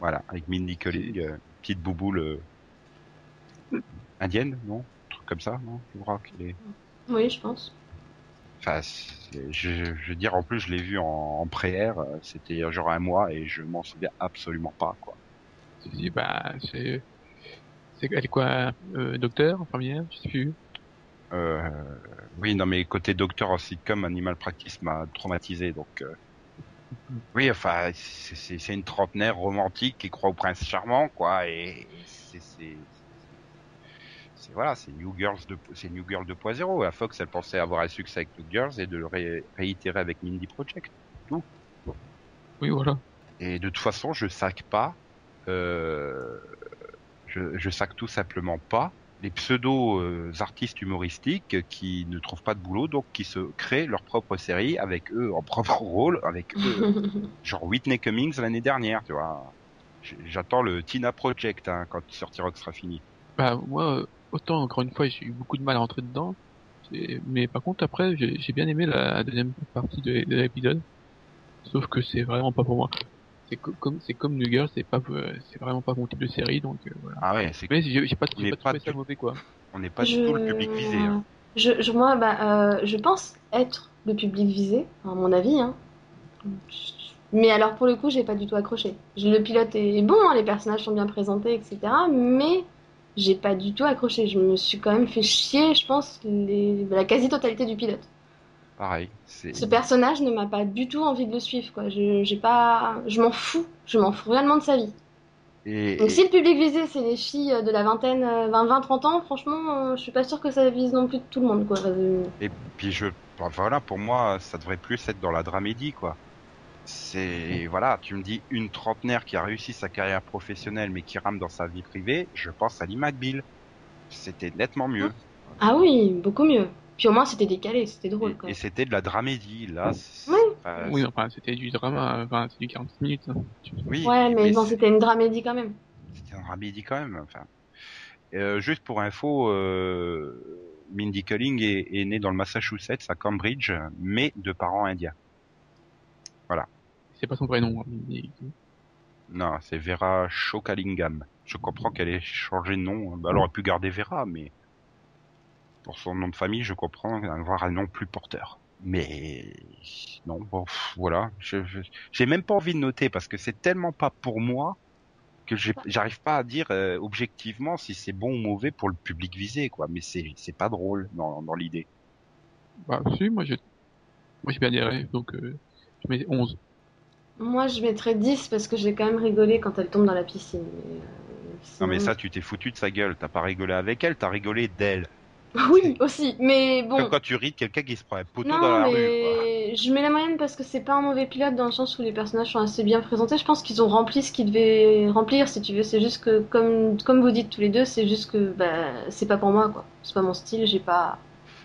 Voilà, avec Mindy Kaling, euh, petite bouboule euh, indienne, non? Un truc comme ça, non? Je crois qu'il est... Oui, je pense. Enfin, je, je veux dire, en plus, je l'ai vu en, en pré-air, c'était genre un mois, et je m'en souviens absolument pas, quoi. Bah, c'est, c'est, elle est quoi, euh, docteur, infirmière, je sais plus. Euh, oui, non, mais côté docteur en sitcom, Animal Practice m'a traumatisé, donc... euh, (laughs) Oui, enfin, c'est- une trentenaire romantique qui croit au prince charmant, quoi, et, c'est... voilà, c'est New Girls de, c'est New Girl 2.0. La Fox, elle pensait avoir un succès avec New Girls et de le ré- réitérer avec Mindy Project. Oui, voilà. Et de toute façon, je sac pas, je, je sac tout simplement pas les pseudo euh, artistes humoristiques qui ne trouvent pas de boulot, donc qui se créent leur propre série avec eux en propre (laughs) rôle, avec eux, (laughs) genre Whitney Cummings l'année dernière, tu vois. J'attends le Tina Project hein, quand Sorty Rock sera fini. Bah, moi, euh, autant, encore une fois, j'ai eu beaucoup de mal à rentrer dedans. Mais par contre, après, j'ai j'ai bien aimé la deuxième partie de, de l'épisode. Sauf que c'est vraiment pas pour moi. C'est co- comme, c'est comme New Girl, c'est pas, euh, c'est vraiment pas mon type de série, donc euh, voilà. Ah ouais, c'est Mais j'ai pas, pas pas trouvé ça mauvais, quoi. on n'est pas du tout le public visé. Hein. Je, je, moi, bah, euh, je pense être le public visé, à mon avis. Hein. Mais alors, pour le coup, j'ai pas du tout accroché. Le pilote est bon, hein, les personnages sont bien présentés, etc. Mais j'ai pas du tout accroché. Je me suis quand même fait chier, je pense, les... la quasi-totalité du pilote. Pareil. Ce personnage ne m'a pas du tout envie de le suivre, quoi. Je, j'ai pas... je m'en fous. Je m'en fous réellement de sa vie. et, Donc et- si le public visé, c'est les filles de la vingtaine, 20-30 ans, franchement, euh, je suis pas sûre que ça vise non plus tout le monde, quoi. Euh, Et puis je Enfin, voilà, pour moi, ça devrait plus être dans la dramédie, quoi. C'est, voilà, tu me dis une trentenaire qui a réussi sa carrière professionnelle mais qui rame dans sa vie privée, je pense à Lee McBeal. C'était nettement mieux. Ah oui, beaucoup mieux. Puis au moins c'était décalé, c'était drôle Et, et c'était de la dramédie, là. Oui. enfin, Oui, enfin, c'était du drama, enfin, c'est du 40 minutes. hein. Oui, Ouais, mais bon, c'était une dramédie quand même. C'était un dramédie quand même. Enfin, Euh, juste pour info, euh, Mindy Kaling est, est née dans le Massachusetts à Cambridge, mais de parents indiens. C'est pas son vrai nom. hein, mais- Non, c'est Vera Shokalingam. Je comprends qu'elle ait changé de nom. Bah, elle aurait pu garder Vera, mais pour son nom de famille, je comprends avoir un nom plus porteur. Mais non, bon, pff, voilà. Je, je- j'ai même pas envie de noter parce que c'est tellement pas pour moi que j'ai- j'arrive pas à dire euh, objectivement si c'est bon ou mauvais pour le public visé, quoi. Mais c'est c'est pas drôle dans, dans l'idée. Bah, si, moi, je, moi, j'ai bien adhéré, donc, euh, je mets 11. Moi je mettrais 10 parce que j'ai quand même rigolé quand elle tombe dans la piscine. Mais, euh, Non mais ça, tu t'es foutu de sa gueule. T'as pas rigolé avec elle, t'as rigolé d'elle. (laughs) Oui, aussi, mais bon. Quand tu ris de quelqu'un qui se prend un poteau dans la rue. quoi. je mets la moyenne parce que c'est pas un mauvais pilote dans le sens où les personnages sont assez bien présentés. Je pense qu'ils ont rempli ce qu'ils devaient remplir, si tu veux. C'est juste que, comme, comme vous dites tous les deux, c'est juste que bah, c'est pas pour moi, quoi. C'est pas mon style, j'ai pas,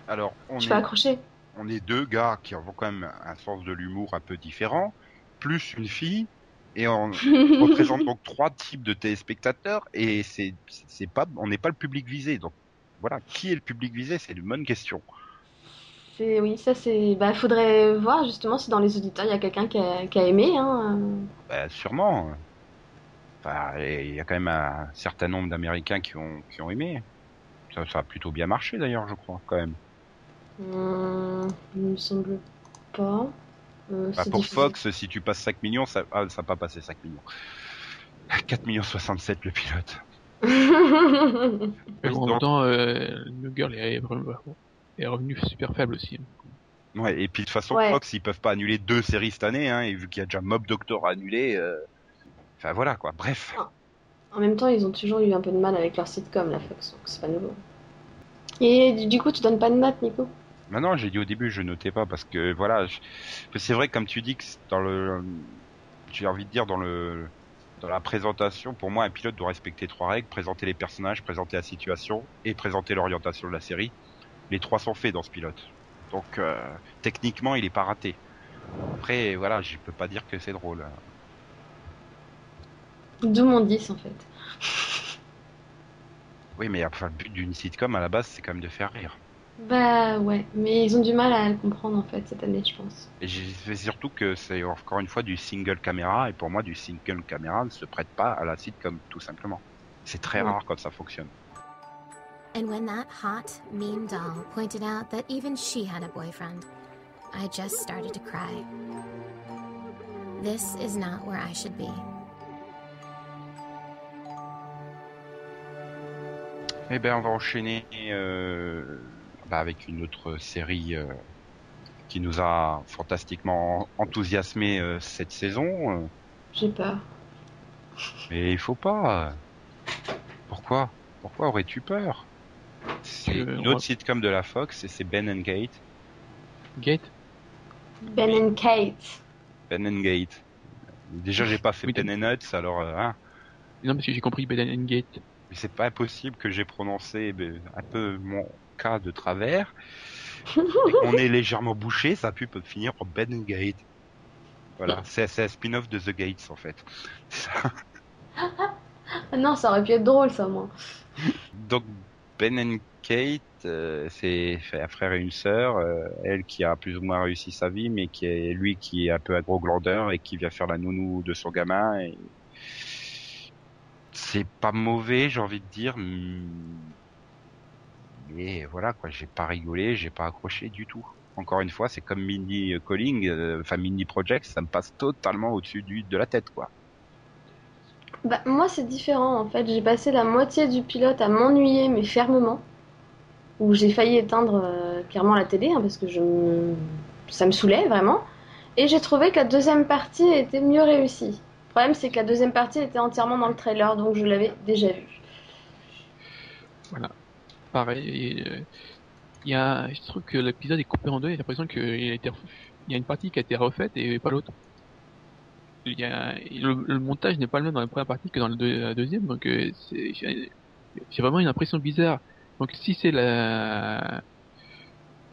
Alors, on est, pas accroché. on est deux gars qui ont quand même un sens de l'humour un peu différent, plus une fille, et on (laughs) représente donc trois types de téléspectateurs, et c'est, c'est pas, on n'est pas le public visé. Donc, voilà, qui est le public visé C'est une bonne question. C'est, oui, ça c'est. Bah, faudrait voir justement si dans les auditeurs il y a quelqu'un qui a, qui a aimé, hein. Bah, sûrement. Enfin, il y a quand même un certain nombre d'Américains qui ont, qui ont aimé. Ça, ça a plutôt bien marché d'ailleurs, je crois, quand même. Hum, il me semble pas. Euh, Bah, pour. Fox, si tu passes 5 millions, ça, ah, ça n'a pas passé 5 millions. (laughs) 4 millions 67 le pilote. Mais Oui, bon, en même temps, euh, New Girl est, revenu super faible aussi. Ouais, et puis de toute façon, Ouais. Fox, ils peuvent pas annuler deux séries cette année, hein, et vu qu'il y a déjà Mob Doctor à annuler, euh, enfin voilà quoi. Bref. En même temps, ils ont toujours eu un peu de mal avec leur sitcom, la Fox, donc c'est pas nouveau. Et du- coup, tu donnes pas de note, Nico? Maintenant, j'ai dit au début, je notais pas parce que voilà, je- c'est vrai comme tu dis que dans le, j'ai envie de dire dans le, dans la présentation, pour moi, un pilote doit respecter trois règles présenter les personnages, présenter la situation et présenter l'orientation de la série. Les trois sont faits dans ce pilote, donc euh, techniquement, il est pas raté. Après, voilà, je peux pas dire que c'est drôle. D'où mon 10 en fait. Oui, mais enfin, le but d'une sitcom à la base, c'est quand même de faire rire. Bah ouais, mais ils ont du mal à le comprendre en fait cette année, je pense. Et j'ai- c'est surtout que c'est encore une fois du single caméra, et pour moi, du single caméra ne se prête pas à la sitcom, tout simplement. C'est très Ouais. rare quand ça fonctionne. And when that hot, mean doll pointed out that even she had a boyfriend, I just started to cry. This is not where I should be. Eh ben, on va enchaîner euh, bah, avec une autre série euh, qui nous a fantastiquement enthousiasmé euh, cette saison. euh, J'ai peur. mais il faut pas. Pourquoi? Pourquoi aurais-tu peur? C'est une autre sitcom de la Fox et c'est Ben and Gate. Gate Ben and Kate. Ben and Gate. Déjà, j'ai pas fait Oui, Ben and Nuts, alors euh, hein, Non, parce que j'ai compris Bed and Gate. Mais c'est pas impossible que j'ai prononcé ben, un peu mon cas de travers. (laughs) qu'on est légèrement bouché, ça a pu peut finir en Ben and Gate. Voilà, c'est un spin-off de The Gates en fait. (laughs) Non, ça aurait pu être drôle ça, moi. (laughs) Donc Ben and Kate, euh, c'est un frère et une sœur. euh, elle qui a plus ou moins réussi sa vie, mais qui est lui qui est un peu un gros glandeur et qui vient faire la nounou de son gamin. Et... C'est pas mauvais, j'ai envie de dire. Mais voilà quoi, j'ai pas rigolé, j'ai pas accroché du tout. Encore une fois, c'est comme Mindy Calling, euh, enfin Mindy Project, ça me passe totalement au-dessus du de la tête quoi. Bah, moi, c'est différent en fait. J'ai passé la moitié du pilote à m'ennuyer, mais fermement. Où j'ai failli éteindre euh, clairement la télé, hein, parce que je me- ça me saoulait vraiment. Et j'ai trouvé que la deuxième partie était mieux réussie. Le problème, c'est que la deuxième partie était entièrement dans le trailer, donc je l'avais déjà vu. Pareil, euh, il y a, je trouve que l'épisode est coupé en deux. J'ai l'impression qu'il a été, il y a une partie qui a été refaite et pas l'autre. Y a, le, montage n'est pas le même dans la première partie que dans la, deux- la deuxième, donc euh, j'ai vraiment une impression bizarre. Donc si c'est la,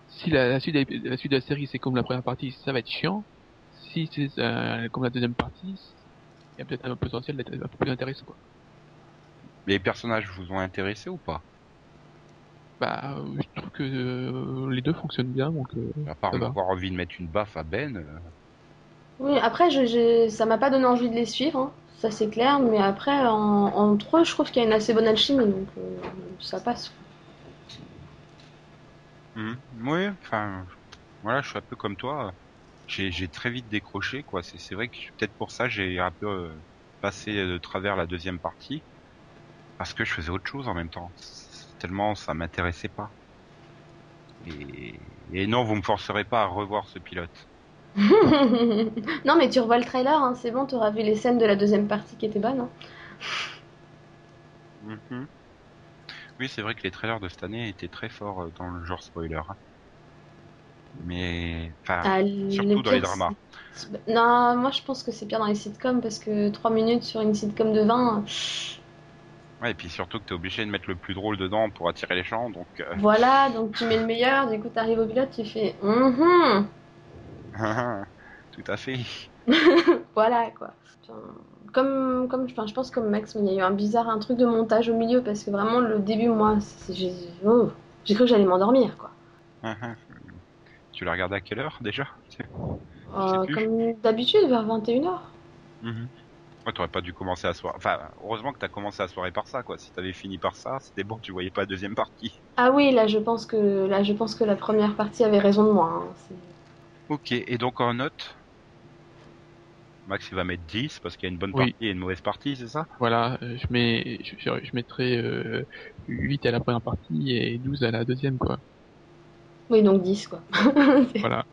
si la, la suite, de, la suite de la série c'est comme la première partie, ça va être chiant. Si c'est euh, comme la deuxième partie, il y a peut-être un potentiel d'être un peu plus intéressant. Quoi. Les personnages vous ont intéressé ou pas? Bah, euh, je trouve que euh, les deux fonctionnent bien, donc. euh, À part avoir envie de mettre une baffe à Ben. euh, Oui, après, je, je- ça m'a pas donné envie de les suivre, hein. ça c'est clair, mais après, en, entre eux, je trouve qu'il y a une assez bonne alchimie, donc euh, ça passe. Mhm. Oui, enfin, voilà, je suis un peu comme toi. J'ai j'ai très vite décroché, quoi. C'est c'est vrai que peut-être pour ça j'ai un peu euh, passé de travers la deuxième partie parce que je faisais autre chose en même temps. Tellement ça m'intéressait pas. Et, et non, vous me forcerez pas à revoir ce pilote. (laughs) non, mais tu revois le trailer, hein, c'est bon, tu auras vu les scènes de la deuxième partie qui étaient bonnes. hein. Mhm. Oui, c'est vrai que les trailers de cette année étaient très forts euh, dans le genre spoiler. hein. Mais, enfin, Ah, surtout dans les dramas. Non, moi je pense que c'est pire dans les sitcoms parce que 3 minutes sur une sitcom de 20, Ouais, et puis surtout que t'es obligé de mettre le plus drôle dedans pour attirer les gens, donc euh, voilà, donc tu mets le meilleur, du coup t'arrives au pilote, tu fais Mhm (laughs) tout à fait. (laughs) Voilà quoi. Comme, comme enfin, je pense comme Max, il y a eu un bizarre, un truc de montage au milieu parce que vraiment le début, moi, j'ai oh, j'ai cru que j'allais m'endormir quoi. (laughs) tu l'as regardé à quelle heure déjà? Euh, comme d'habitude, vers 21h. Mhm. Ouais, t'aurais pas dû commencer à soirée. Enfin, heureusement que t'as commencé à soirée par ça, quoi. Si t'avais fini par ça, c'était bon, tu voyais pas la deuxième partie. Ah oui, là je pense que là je pense que la première partie avait raison de moi. hein. Ok, et donc en note Max, il va mettre 10 parce qu'il y a une bonne Oui. partie et une mauvaise partie, c'est ça? Voilà, euh, je mets, je, je, je mettrai euh, 8 à la première partie et 12 à la deuxième, quoi. Oui, donc 10 quoi. (laughs) Voilà.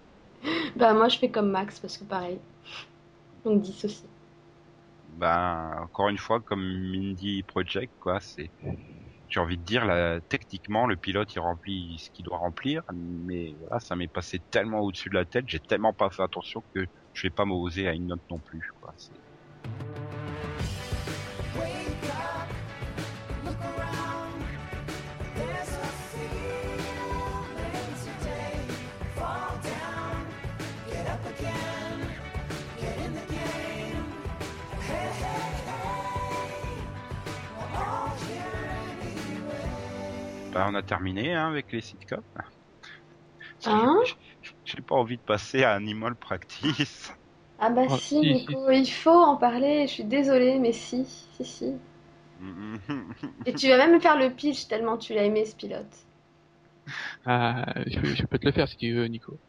bah moi je fais comme Max parce que pareil. Donc 10 aussi. Ben, encore une fois, comme Mindy Project, quoi, c'est. J'ai envie de dire, là, techniquement, le pilote, il remplit ce qu'il doit remplir, mais voilà, ça m'est passé tellement au-dessus de la tête, j'ai tellement pas fait attention que je vais pas m'oser à une note non plus, quoi. Ben, on a terminé hein, avec les sitcoms. Hein J'ai pas envie de passer à Animal Practice. Ah bah Oh, si, si, Nico, il faut en parler. Je suis désolée, mais si, si, si. Et tu vas même me faire le pitch tellement tu l'as aimé ce pilote. Ah, je, peux- je peux te le faire si tu veux, Nico.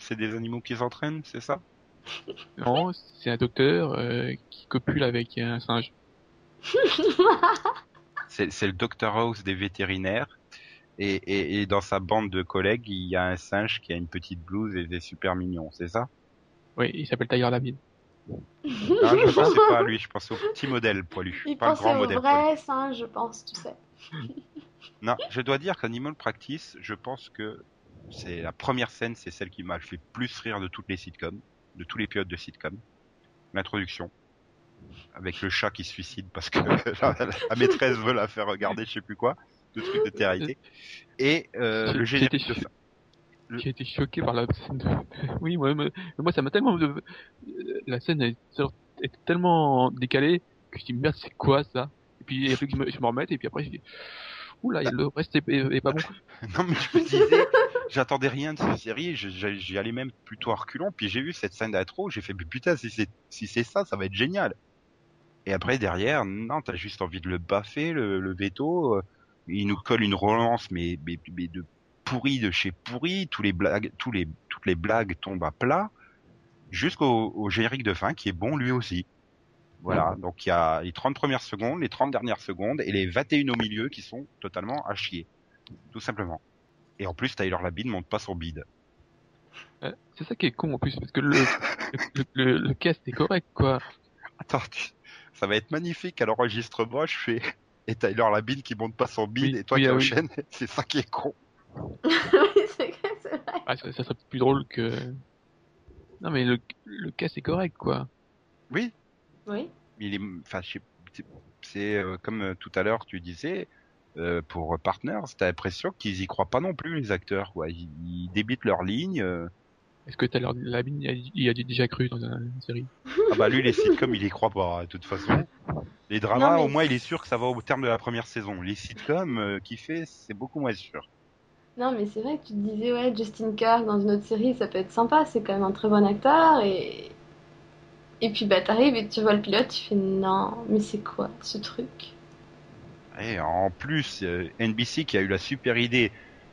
c'est des animaux qui s'entraînent, c'est ça? Non, c'est un docteur euh, qui copule avec un singe. (laughs) C'est c'est le Dr House des vétérinaires. Et, et, et dans sa bande de collègues, il y a un singe qui a une petite blouse et des super mignons, c'est ça? Oui, il s'appelle Tiger Labine. Non, je pensais pas à lui, je pensais au petit modèle poilu, Il pas le pensait grand au modèle poilu. vrai singe, je pense, tu sais. Non, je dois dire qu'Animal Practice, je pense que c'est la première scène, c'est celle qui m'a fait plus rire de toutes les sitcoms, de tous les pilotes de sitcoms. L'introduction. Avec le chat qui se suicide parce que (laughs) la, la maîtresse veut la faire regarder je sais plus quoi, de trucs de télé Et euh, le générique de fin. Le- J'ai été choqué par la scène de... (laughs) Oui, moi, ça m'a tellement... euh, La scène est, est tellement décalée que je dis merde c'est quoi ça? Et puis il que je me, je me remette et puis après je dis... Oula, le reste est, est- est pas bon. (laughs) Non mais je me disais, j'attendais rien de cette série, j'y allais même plutôt à reculons, puis j'ai vu cette scène d'intro, j'ai fait mais putain si c'est si c'est ça, ça va être génial. Et après derrière, non, t'as juste envie de le baffer, le, le veto. euh, Il nous colle une relance mais, mais, mais de pourri de chez pourri, tous les blagues, tous les toutes les blagues tombent à plat, jusqu'au au générique de fin qui est bon lui aussi. Voilà, donc il y a les 30 premières secondes, les 30 dernières secondes et les 21 au milieu qui sont totalement à chier. Tout simplement. Et en plus, Tyler Labine monte pas son bide. Euh, C'est ça qui est con en plus parce que le, le, le, le cast est correct quoi. Attends, tu- ça va être magnifique à l'enregistrement, je fais... Et Tyler Labine qui monte pas son bide Oui, et toi oui, qui ah oui. enchaînes, (laughs) c'est ça qui est con. oui, c'est vrai. Ah, ça, ça serait plus drôle que. Non, mais le, le cas c'est correct, quoi. Oui, Oui. il est, enfin, je sais- c'est- c'est euh, comme euh, tout à l'heure tu disais euh, pour Partners, t'as l'impression qu'ils y croient pas non plus les acteurs, quoi. Ils, ils débitent leur ligne. euh. Est-ce que t'as l'air la mine, il y a- déjà cru dans une série? Ah bah lui les sitcoms il y croit pas de toute façon. Les dramas Non, mais au moins il est sûr que ça va au terme de la première saison. Les sitcoms euh, qu'il fait c'est beaucoup moins sûr. Non, mais c'est vrai que tu te disais, ouais, Justin Kirk dans une autre série, ça peut être sympa, c'est quand même un très bon acteur, et. Et puis bah t'arrives et tu vois le pilote, tu fais non, mais c'est quoi ce truc? Et en plus euh, NBC qui a eu la super idée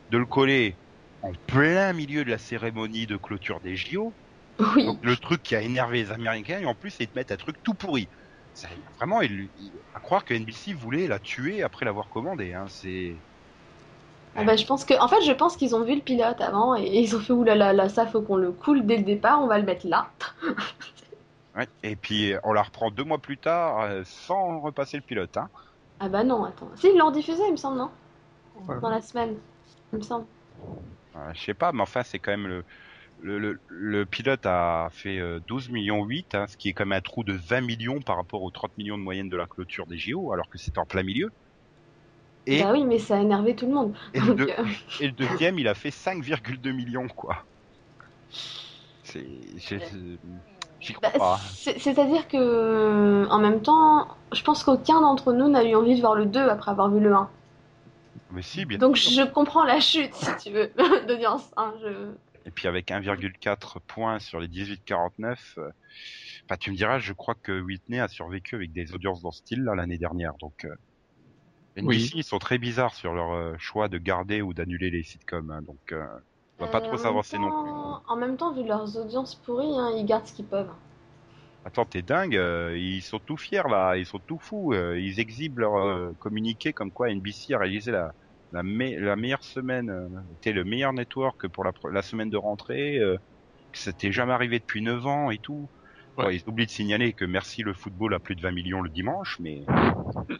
de le coller en plein milieu de la cérémonie de clôture des JO. Oui. Donc le truc qui a énervé les Américains et en plus ils te mettent un truc tout pourri. C'est vraiment il, il- à croire que NBC voulait la tuer après l'avoir commandé. Hein. C'est Ah bah, je pense que, en fait, je pense qu'ils ont vu le pilote avant et (laughs) ils ont fait oulala, là, ça faut qu'on le coule dès le départ, on va le mettre là. (laughs) ouais. Et puis on la reprend deux mois plus tard euh, sans repasser le pilote. Hein. Ah bah non, attends. Si, ils l'ont diffusé, il me semble, non? Ouais. Dans la semaine, il me semble. Euh, je sais pas, mais enfin c'est quand même le le, le, le pilote a fait euh, 12 millions 8, hein, ce qui est quand même un trou de 20 millions par rapport aux 30 millions de moyenne de la clôture des JO, alors que c'était en plein milieu. Et, Bah oui, mais ça a énervé tout le monde. et, le Donc, euh, et le deuxième, il a fait 5,2 millions, quoi. C'est, j'y crois bah, pas. c'est- C'est-à-dire que, en même temps, je pense qu'aucun d'entre nous n'a eu envie de voir le 2 après avoir vu le 1. Mais si, bien Donc sûr. je comprends la chute, si tu veux, (laughs) d'audience. Hein, je... Et puis avec 1,4 points sur les 18-49, euh, enfin tu me diras, je crois que Whitney a survécu avec des audiences dans ce style-là l'année dernière. Donc euh, NBC, Oui. ils sont très bizarres sur leur euh, choix de garder ou d'annuler les sitcoms. hein, donc euh, on va pas trop s'avancer non plus. temps- En même temps, vu leurs audiences pourries, hein, ils gardent ce qu'ils peuvent. Attends, t'es dingue, euh, ils sont tout fiers là, ils sont tout fous, euh, ils exhibent leur euh, communiqué comme quoi NBC a réalisé la la, me- la meilleure semaine, euh, était le meilleur network pour la, semaine de rentrée, euh, que c'était jamais arrivé depuis 9 ans et tout. Ouais. Bon, ils oublient de signaler que merci le football a plus de 20 millions le dimanche, mais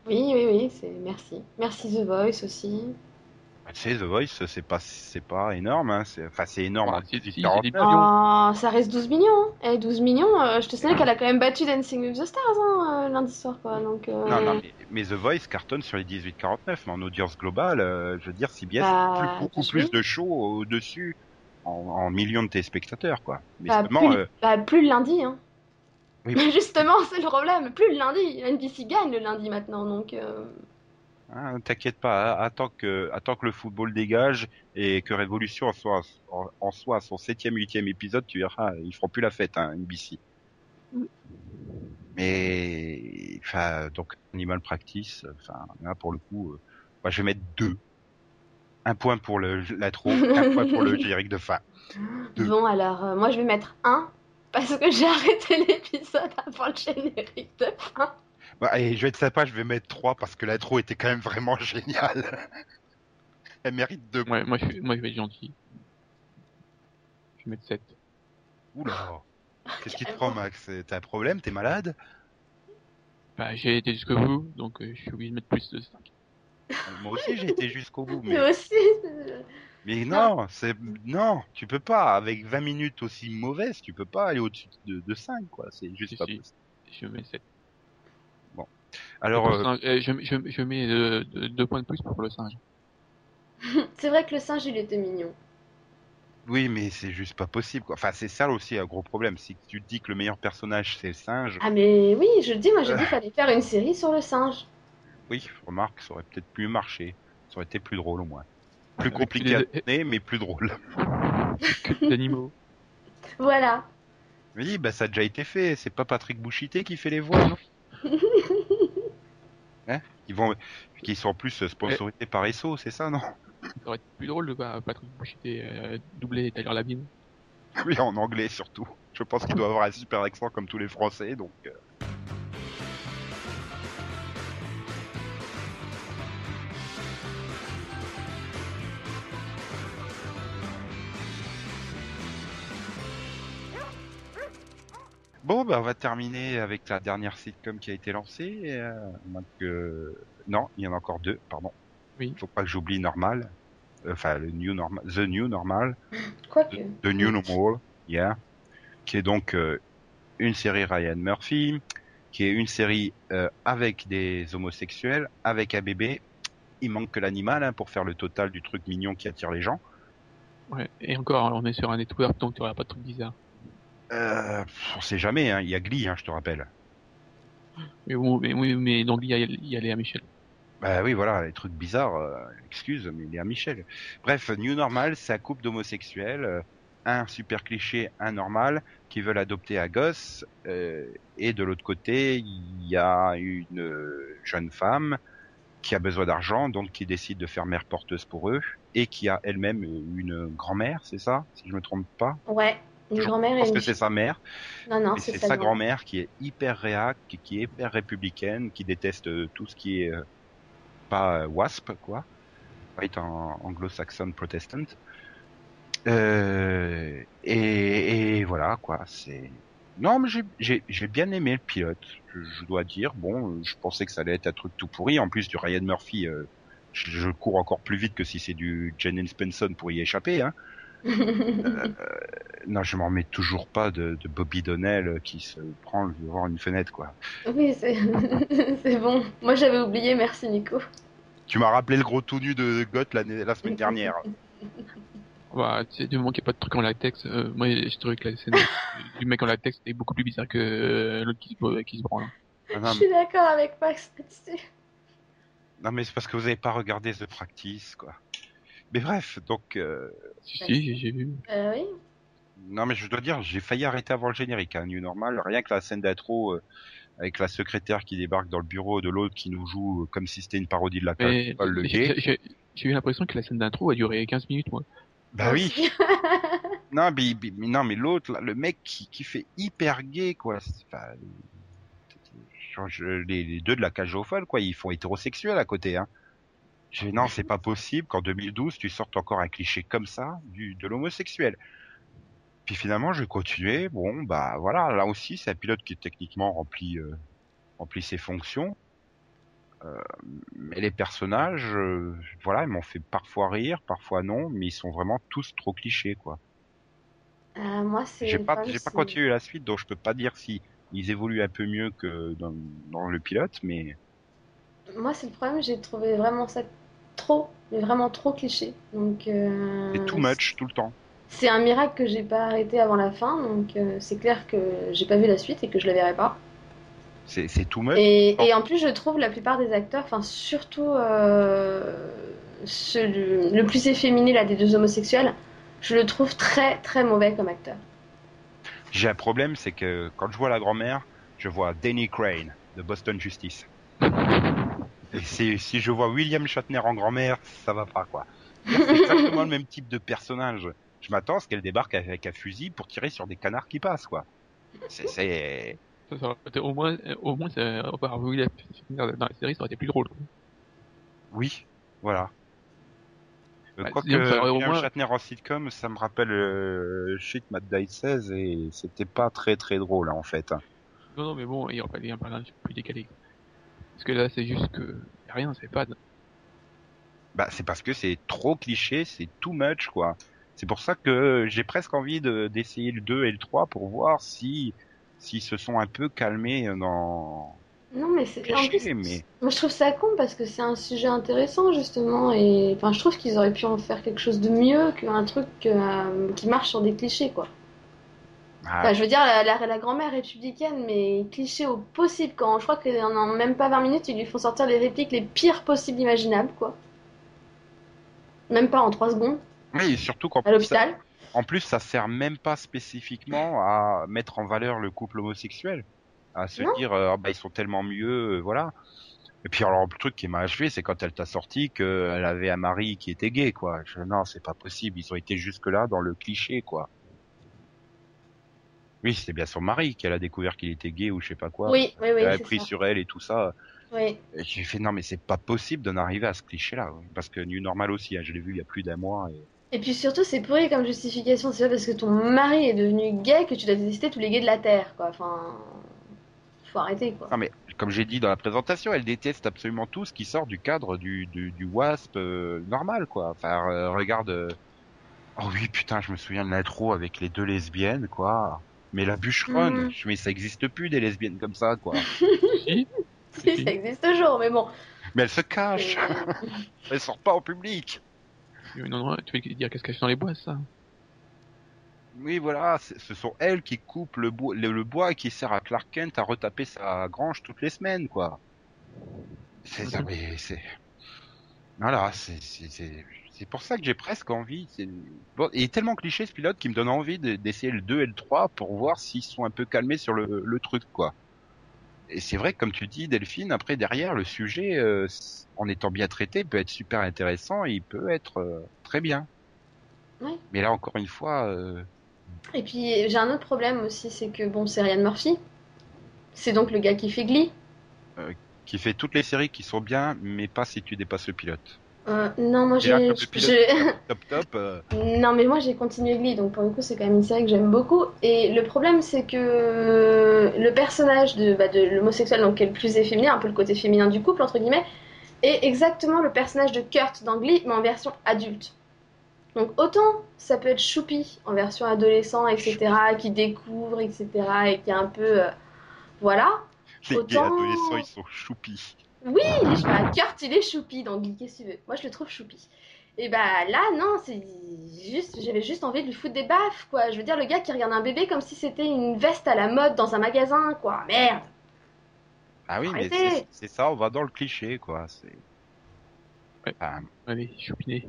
Oui, oui, oui, c'est merci. Merci The Voice aussi. Bah, tu sais, The Voice, c'est pas c'est pas énorme, hein, c'est enfin c'est énorme. Ah, si, si, 18, c'est 49. des millions. Oh, ça reste 12 millions. hein. Eh, 12 millions, euh, je te signale qu'elle a quand même battu Dancing with the Stars hein, euh, lundi soir, quoi. Donc, euh, Non, non, mais, mais The Voice cartonne sur les 18-49, mais en audience globale, euh, je veux dire, CBS Bah, plus, beaucoup plus de shows au-dessus en, en millions de téléspectateurs, quoi. Mais bah, plus, euh, bah, plus le lundi. Hein. Oui. Mais (laughs) justement, c'est le problème. Plus le lundi. NBC gagne le lundi maintenant, donc. Hein, t'inquiète pas, hein, attends que, attends que le football dégage et que Révolution en soit, en, en soit à son septième, huitième épisode, tu verras, ils feront plus la fête, hein, NBC. Mm. Mais, enfin, donc Animal Practice, enfin, là pour le coup, euh, moi, je vais mettre deux. Un point pour le l'intro, un point pour le (laughs) générique de fin. Deux. Bon, alors, euh, moi, je vais mettre 1 parce que j'ai arrêté (laughs) l'épisode avant le générique de fin. Bah, et je vais être sympa, je vais mettre 3 parce que l'intro était quand même vraiment (laughs) géniale. Elle mérite 2 Ouais, moi, je, suis- moi, je vais être gentil. Je vais mettre 7. Oula. (laughs) Qu'est-ce qui te prend, Max? T'as un problème? T'es malade? Bah, j'ai été jusqu'au bout, donc euh, je suis obligé de mettre plus de 5. Moi aussi, j'ai été jusqu'au bout, (laughs) Moi mais, aussi. euh, mais non, c'est non, tu peux pas. Avec 20 minutes aussi mauvaises, tu peux pas aller au-dessus de, de 5, quoi. C'est juste Si, pas si. possible. Je mets 7. Alors, euh, singe, euh, je, je, je mets 2 points de plus pour le singe. (laughs) C'est vrai que le singe, il était mignon. oui, mais c'est juste pas possible, quoi. Enfin, c'est ça aussi un gros problème. Si tu te dis que le meilleur personnage c'est le singe, Ah, mais oui, je le dis, moi, j'ai dit qu'il fallait faire une série sur le singe. oui, remarque, ça aurait peut-être plus marché. Ça aurait été plus drôle au moins. Plus Avec compliqué à tourner, mais plus drôle. Que (laughs) d'animaux. Voilà. Oui, bah ça a déjà été fait. C'est pas Patrick Bouchité qui fait les voix, non? (laughs) Hein Ils vont, qui sont en plus sponsorisés par ESSO, c'est ça, non Ça aurait été plus drôle de voir Patrick Bouchité euh, doubler Tyler Labine. Oui, en anglais surtout. Je pense qu'il doit avoir un super accent comme tous les Français, donc. euh. Bon, bah, on va terminer avec la dernière sitcom qui a été lancée. euh, que... Non, il y en a encore deux, pardon. Oui. Faut pas que j'oublie Normal. enfin le New Normal, The New Normal, Quoique. The New Normal, yeah, qui est donc euh, une série Ryan Murphy, qui est une série euh, avec des homosexuels, avec un bébé. Il manque que l'animal hein, pour faire le total du truc mignon qui attire les gens. Ouais. Et encore, on est sur un network, donc tu auras pas de trucs bizarres. Euh, on sait jamais, hein, il y a Glee, hein, je te rappelle. Mais bon, mais, oui, mais donc il y a, il y a Léa Michel. Bah oui, voilà, les trucs bizarres, euh, excuse, mais il est à Michel. Bref, New Normal, c'est un couple d'homosexuels, euh, un super cliché, un normal, qui veulent adopter un gosse, euh, et de l'autre côté, il y a une jeune femme qui a besoin d'argent, donc qui décide de faire mère porteuse pour eux, et qui a elle-même une grand-mère, c'est ça, si je me trompe pas? Ouais, une Je grand-mère et pense une... que c'est sa mère, Non, non, c'est sa sa grand-mère. qui est hyper réac, qui- est hyper républicaine, qui déteste euh, tout ce qui est euh, pas euh, WASP, quoi. Right en anglo-saxon protestant. Euh, et, et voilà, quoi. C'est non, mais j'ai- bien aimé le pilote. Je, je dois dire. Bon, je pensais que ça allait être un truc tout pourri. En plus du Ryan Murphy, euh, je, je cours encore plus vite que si c'est du Jennings Spenson pour y échapper. Hein. Non, je m'en remets toujours pas de, de Bobby Donnell qui se prend devant une fenêtre, quoi. oui, c'est (laughs) c'est bon. Moi, j'avais oublié, merci Nico. Tu m'as rappelé le gros tout nu de Goth la semaine (laughs) dernière. Bah, tu sais, du moment qu'il n'y a pas de truc en latex, euh, moi je trouvais que la scène du mec en latex était beaucoup plus bizarre que euh, l'autre qui, se- qui se branle. Ah Je suis d'accord avec Max là-dessus. non, mais c'est parce que vous avez pas regardé The Practice, quoi. Mais bref, donc, euh, Si, si, j'ai- vu. Euh, oui. non, mais je dois dire, j'ai failli arrêter avant le générique, hein, New Normal. Rien que la scène d'intro, euh, avec la secrétaire qui débarque dans le bureau de l'autre qui nous joue euh, comme si c'était une parodie de la Mais Paul le j'ai eu l'impression que la scène d'intro a duré 15 minutes, moi. Bah oui. (laughs) Non, mais, mais- non, mais l'autre, le mec qui, qui fait hyper gay, quoi. Enfin, les, les deux de la cage aux folles, quoi, ils font hétérosexuels à côté, hein. Je, non, c'est pas possible qu'en 2012, tu sortes encore un cliché comme ça du, de l'homosexuel. Puis finalement, je continuais. Bon, bah voilà, là aussi, c'est un pilote qui techniquement remplit, euh, remplit ses fonctions. Euh, mais les personnages, euh, voilà, ils m'ont fait parfois rire, parfois non, mais ils sont vraiment tous trop clichés, quoi. Moi, c'est. J'ai pas, j'ai pas continué la suite, donc je peux pas dire si ils évoluent un peu mieux que dans, dans le pilote, mais Moi, c'est le problème, j'ai trouvé vraiment ça trop, mais vraiment trop cliché. Donc. euh, c'est too much tout le temps. C'est un miracle que j'ai pas arrêté avant la fin, donc euh, c'est clair que j'ai pas vu la suite et que je la verrai pas. C'est, c'est too much. Et, Oh. et en plus, je trouve la plupart des acteurs, enfin surtout euh, celui- le plus efféminé là des deux homosexuels, je le trouve très très mauvais comme acteur. J'ai un problème, c'est que quand je vois la grand-mère, je vois Danny Crane de Boston Justice. Et si, si je vois William Shatner en grand-mère, ça va pas, quoi. C'est (laughs) exactement le même type de personnage. Je m'attends à ce qu'elle débarque avec un fusil pour tirer sur des canards qui passent, quoi. C'est, c'est... Ça, ça aurait été- au moins, au moins, ça, avoir vu la dans la série, ça aurait été plus drôle. quoi. Oui, voilà. Euh, Bah, que ça William moins- Shatner en sitcom, ça me rappelle euh, Shit Matt Dice 16 et c'était pas très très drôle hein, en fait. Non, non, mais bon, il y aurait pas un personnage plus décalé. quoi. Parce que là, c'est juste que y a rien, c'est pas. Bah c'est parce que c'est trop cliché, c'est too much quoi. C'est pour ça que j'ai presque envie de- d'essayer le 2 et le 3 pour voir si s'ils se sont un peu calmés dans Non, mais c'est. en cliché, plus, mais Moi, je trouve ça con parce que c'est un sujet intéressant justement et enfin, je trouve qu'ils auraient pu en faire quelque chose de mieux qu'un truc euh, qui marche sur des clichés quoi. Ah, Enfin, je veux dire la, la, la grand-mère républicaine mais cliché au possible quand je crois qu'en en même pas 20 minutes ils lui font sortir les répliques les pires possibles imaginables quoi. Même pas en 3 secondes oui, surtout qu'en à l'hôpital. En plus, ça sert même pas spécifiquement à mettre en valeur le couple homosexuel, à se Non. dire euh, Ah bah ils sont tellement mieux, euh, voilà. Et puis alors le truc qui m'a achevé, c'est quand elle t'a sorti qu'elle avait un mari qui était gay, quoi. Je, non, c'est pas possible. Ils ont été jusque là dans le cliché, quoi. Oui, c'est bien son mari qu'elle a découvert qu'il était gay ou je sais pas quoi. Oui, oui, oui, elle a pris ça. sur elle et tout ça. Oui. J'ai fait non mais c'est pas possible d'en arriver à ce cliché-là, ouais. parce que New Normal aussi, hein, je l'ai vu il y a plus d'un mois. Et... Et puis surtout, c'est pourri comme justification. C'est pas parce que ton mari est devenu gay que tu dois détester tous les gays de la Terre, quoi. Enfin, faut arrêter, quoi. Non mais comme j'ai dit dans la présentation, elle déteste absolument tout ce qui sort du cadre du, du, du WASP euh, normal, quoi. Enfin, euh, regarde. euh, Oh oui, putain, je me souviens de l'intro avec les deux lesbiennes, quoi. Mais la bûcheronne, je- mais ça existe plus des lesbiennes comme ça, quoi. (laughs) Si, Si, ça existe toujours, mais bon. Mais elles se cachent, Euh, (laughs) elles sortent pas en public. Non, non, tu veux dire qu'est-ce qu'elle fait dans les bois, ça? Oui, voilà, ce sont elles qui coupent le bois, le, le bois et qui sert à Clark Kent à retaper sa grange toutes les semaines, quoi. C'est ça, Mhm. mais c'est. Voilà, c'est c'est pour ça que j'ai presque envie. Bon, il est tellement cliché ce pilote qui me donne envie de- d'essayer le 2 et le 3 pour voir s'ils sont un peu calmés sur le, le truc, quoi. Et c'est vrai que comme tu dis, Delphine, après derrière le sujet, euh, en étant bien traité, peut être super intéressant. Et il peut être euh, très bien. Ouais. Mais là encore une fois. euh, Et puis j'ai un autre problème aussi, c'est que bon, c'est Ryan Murphy. C'est donc le gars qui fait Glee. qui fait toutes les séries qui sont bien, mais pas si tu dépasses le pilote. Euh, non, moi j'ai. (laughs) Top top. euh, Non, mais moi j'ai continué Glee, donc pour le coup c'est quand même une série que j'aime beaucoup. Et le problème c'est que le personnage de, bah, de l'homosexuel, donc qui est le plus efféminé, un peu le côté féminin du couple, entre guillemets, est exactement le personnage de Kurt dans Glee, mais en version adulte. Donc autant ça peut être choupi en version adolescent, etc., qui découvre, etc., et qui est un peu. euh, voilà. les gays Autant- adolescents, ils sont choupis. Oui, je sais pas, Kurt il est choupi dans Glee, qu'est-ce que tu veux Moi je le trouve choupi. Et bah là, non, c'est juste, j'avais juste envie de lui foutre des baffes, quoi. Je veux dire, le gars qui regarde un bébé comme si c'était une veste à la mode dans un magasin, quoi. Merde Ah oui, mais Arrêtez. c'est- c'est ça, on va dans le cliché, quoi. C'est. Ouais. Enfin, Allez, choupiné.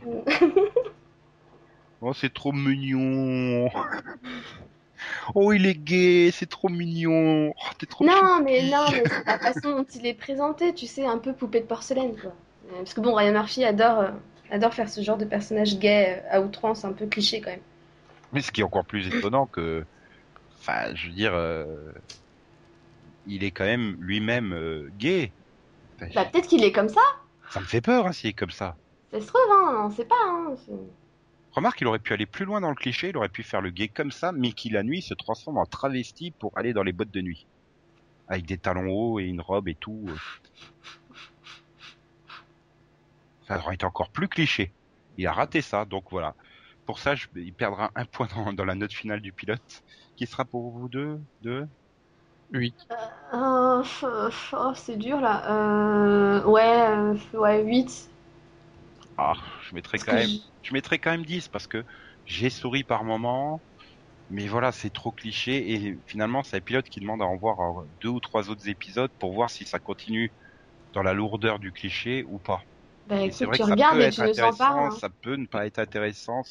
(laughs) oh, c'est trop mignon. (laughs) oh, il est gay, c'est trop mignon. Oh, t'es trop Non, choupi. mais non, mais c'est la façon dont il est présenté, tu sais, un peu poupée de porcelaine, quoi. Parce que bon, Ryan Murphy adore, euh, adore faire ce genre de personnage gay euh, à outrance, un peu cliché quand même. Mais ce qui est encore plus étonnant que. Enfin, je veux dire. euh, Il est quand même lui-même euh, gay. Enfin, Bah peut-être qu'il est comme ça, Ça me fait peur, hein, s'il est comme ça. ça se trouve, hein, on sait pas, hein. Remarque, il aurait pu aller plus loin dans le cliché, il aurait pu faire le gay comme ça, mais qui la nuit se transforme en travesti pour aller dans les boîtes de nuit. Avec des talons hauts et une robe et tout. euh. Ça aurait été encore plus cliché. Il a raté ça, donc voilà. Pour ça, je- il perdra un point dans, dans la note finale du pilote. Qui sera pour vous deux Deux? 8. Euh, f- oh, c'est dur là. Euh, ouais, euh, ouais, 8. Ah, je mettrai quand même, je mettrai quand même 10 parce que j'ai souri par moment. Mais voilà, c'est trop cliché et finalement, c'est un pilote qui demande à en voir euh, deux ou trois autres épisodes pour voir si ça continue dans la lourdeur du cliché ou pas. Et c'est vrai tu que ça regardes peut et être intéressant, parles. hein. ça peut ne pas être intéressant.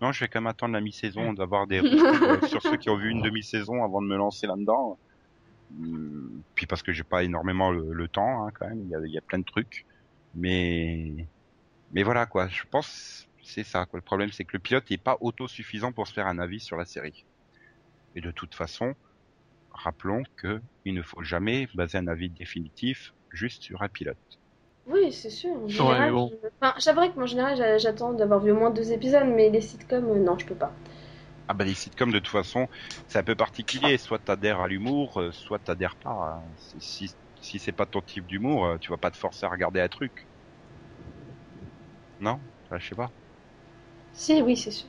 Non, je vais quand même attendre la mi-saison, d'avoir des (laughs) euh, sur ceux qui ont vu une demi-saison avant de me lancer là-dedans. Hum, Puis parce que j'ai pas énormément le, le temps, hein, quand même. Il y, a, il y a plein de trucs, mais mais voilà quoi. Je pense que c'est ça. Quoi. Le problème, c'est que le pilote n'est pas autosuffisant pour se faire un avis sur la série. Et de toute façon, rappelons que il ne faut jamais baser un avis définitif juste sur un pilote. Oui, c'est sûr. En général, mais bon. je- enfin, j'avouerais que moi, en général, j'a- j'attends d'avoir vu au moins deux épisodes, mais les sitcoms, euh, non, je peux pas. Ah bah les sitcoms de toute façon, c'est un peu particulier. Soit t'adhères à l'humour, euh, soit t'adhères pas. hein. Si si c'est pas ton type d'humour, euh, tu vas pas te forcer à regarder un truc. Non, Enfin, je sais pas. Si, oui, c'est sûr.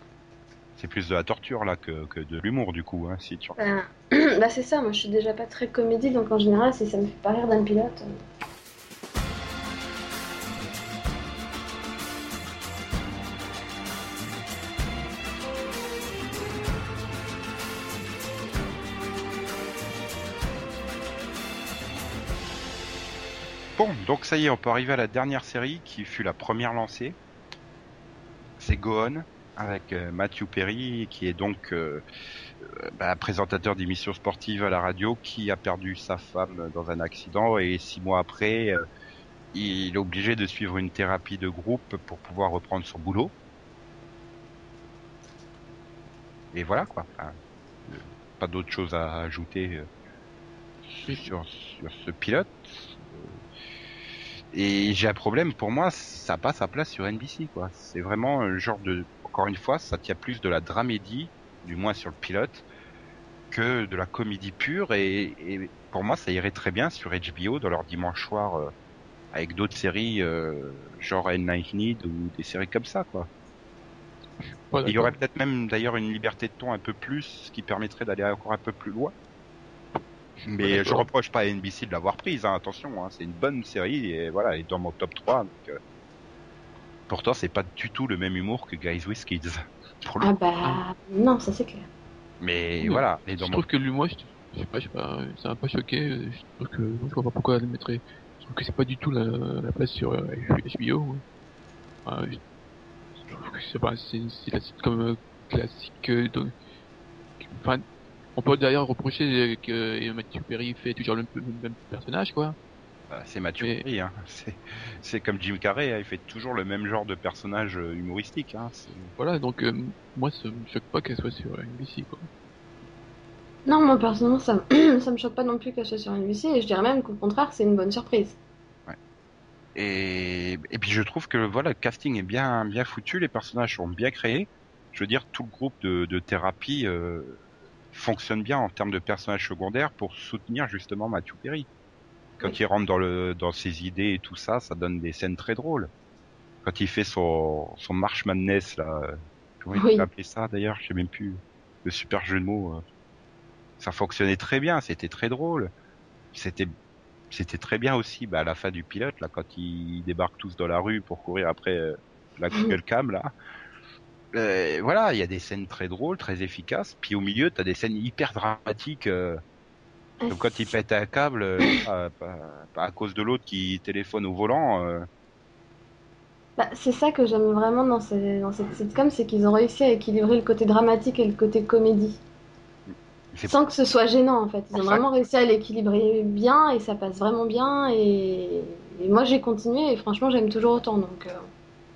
C'est plus de la torture là que, que de l'humour du coup. Hein, si tu... Ben, (clears throat) bah, c'est ça, moi, je suis déjà pas très comédie, donc en général, si ça me fait pas rire d'un pilote. euh, Bon, donc ça y est, on peut arriver à la dernière série qui fut la première lancée. C'est Go On avec euh, Matthew Perry qui est donc euh, euh, bah, présentateur d'émissions sportives à la radio qui a perdu sa femme dans un accident et six mois après euh, il est obligé de suivre une thérapie de groupe pour pouvoir reprendre son boulot. Et voilà quoi. Enfin, pas d'autre chose à ajouter sur, sur ce pilote. Et j'ai un problème, pour moi, ça a pas sa place sur NBC, quoi. C'est vraiment un genre de, encore une fois, ça tient plus de la dramédie, du moins sur le pilote, que de la comédie pure et, et pour moi ça irait très bien sur HBO dans leur dimanche soir euh, avec d'autres séries euh, genre Night Need ou des séries comme ça quoi. Il y aurait peut-être même d'ailleurs une liberté de ton un peu plus, ce qui permettrait d'aller encore un peu plus loin. Mais je reproche pas à NBC de l'avoir prise, hein, attention, hein, c'est une bonne série et voilà, elle est dans mon top 3. Donc, euh, Pourtant, c'est pas du tout le même humour que Guys with Kids. (laughs) Pour le... Ah bah non, ça c'est clair. Mais Oui, voilà, elle est Je dans mon... trouve que lui, moi, je, je sais pas, je sais pas, ça m'a pas choqué. Je trouve que, je vois pas pourquoi elle le mettrait. Je trouve que c'est pas du tout la, la place sur euh, HBO. hein. Enfin, je, je trouve que c'est pas, c'est sitcom euh, classique. euh, donc, enfin, on peut d'ailleurs reprocher que Matthew Perry fait toujours le, même personnage, quoi. Bah, c'est Mathieu Mais- Perry, hein. (laughs) c'est comme Jim Carrey, hein, il fait toujours le même genre de personnage euh, humoristique. Hein. Voilà, donc euh, moi, ça me choque pas qu'elle soit sur NBC, quoi. Non, moi personnellement, ça, me- (clears throat) ça me choque pas non plus qu'elle soit sur NBC et je dirais même qu'au contraire, c'est une bonne surprise. Et, et puis je trouve que voilà, le casting est bien bien foutu, les personnages sont bien créés. Je veux dire, tout le groupe de, de thérapie euh, fonctionne bien en termes de personnages secondaires pour soutenir justement Matthew Perry. Quand Oui. il rentre dans le dans ses idées et tout ça, ça donne des scènes très drôles. Quand il fait son son March Madness là, euh, comment il Oui. a appelé ça d'ailleurs, je sais même plus. Le super jeu de mots. euh, ça fonctionnait très bien, c'était très drôle. C'était c'était très bien aussi bah, à la fin du pilote là quand ils débarquent tous dans la rue pour courir après euh, la Google Cam là. Euh, voilà, il y a des scènes très drôles, très efficaces. Puis au milieu, t'as des scènes hyper dramatiques. euh, comme quand il pète un câble, euh, (laughs) à cause de l'autre qui téléphone au volant. euh, Bah, c'est ça que j'aime vraiment dans, ces- dans cette sitcom, c'est qu'ils ont réussi à équilibrer le côté dramatique et le côté comédie. Sans que ce soit gênant en fait. Ils ont ça vraiment réussi à l'équilibrer bien et ça passe vraiment bien. Et, et moi j'ai continué et franchement j'aime toujours autant. Donc,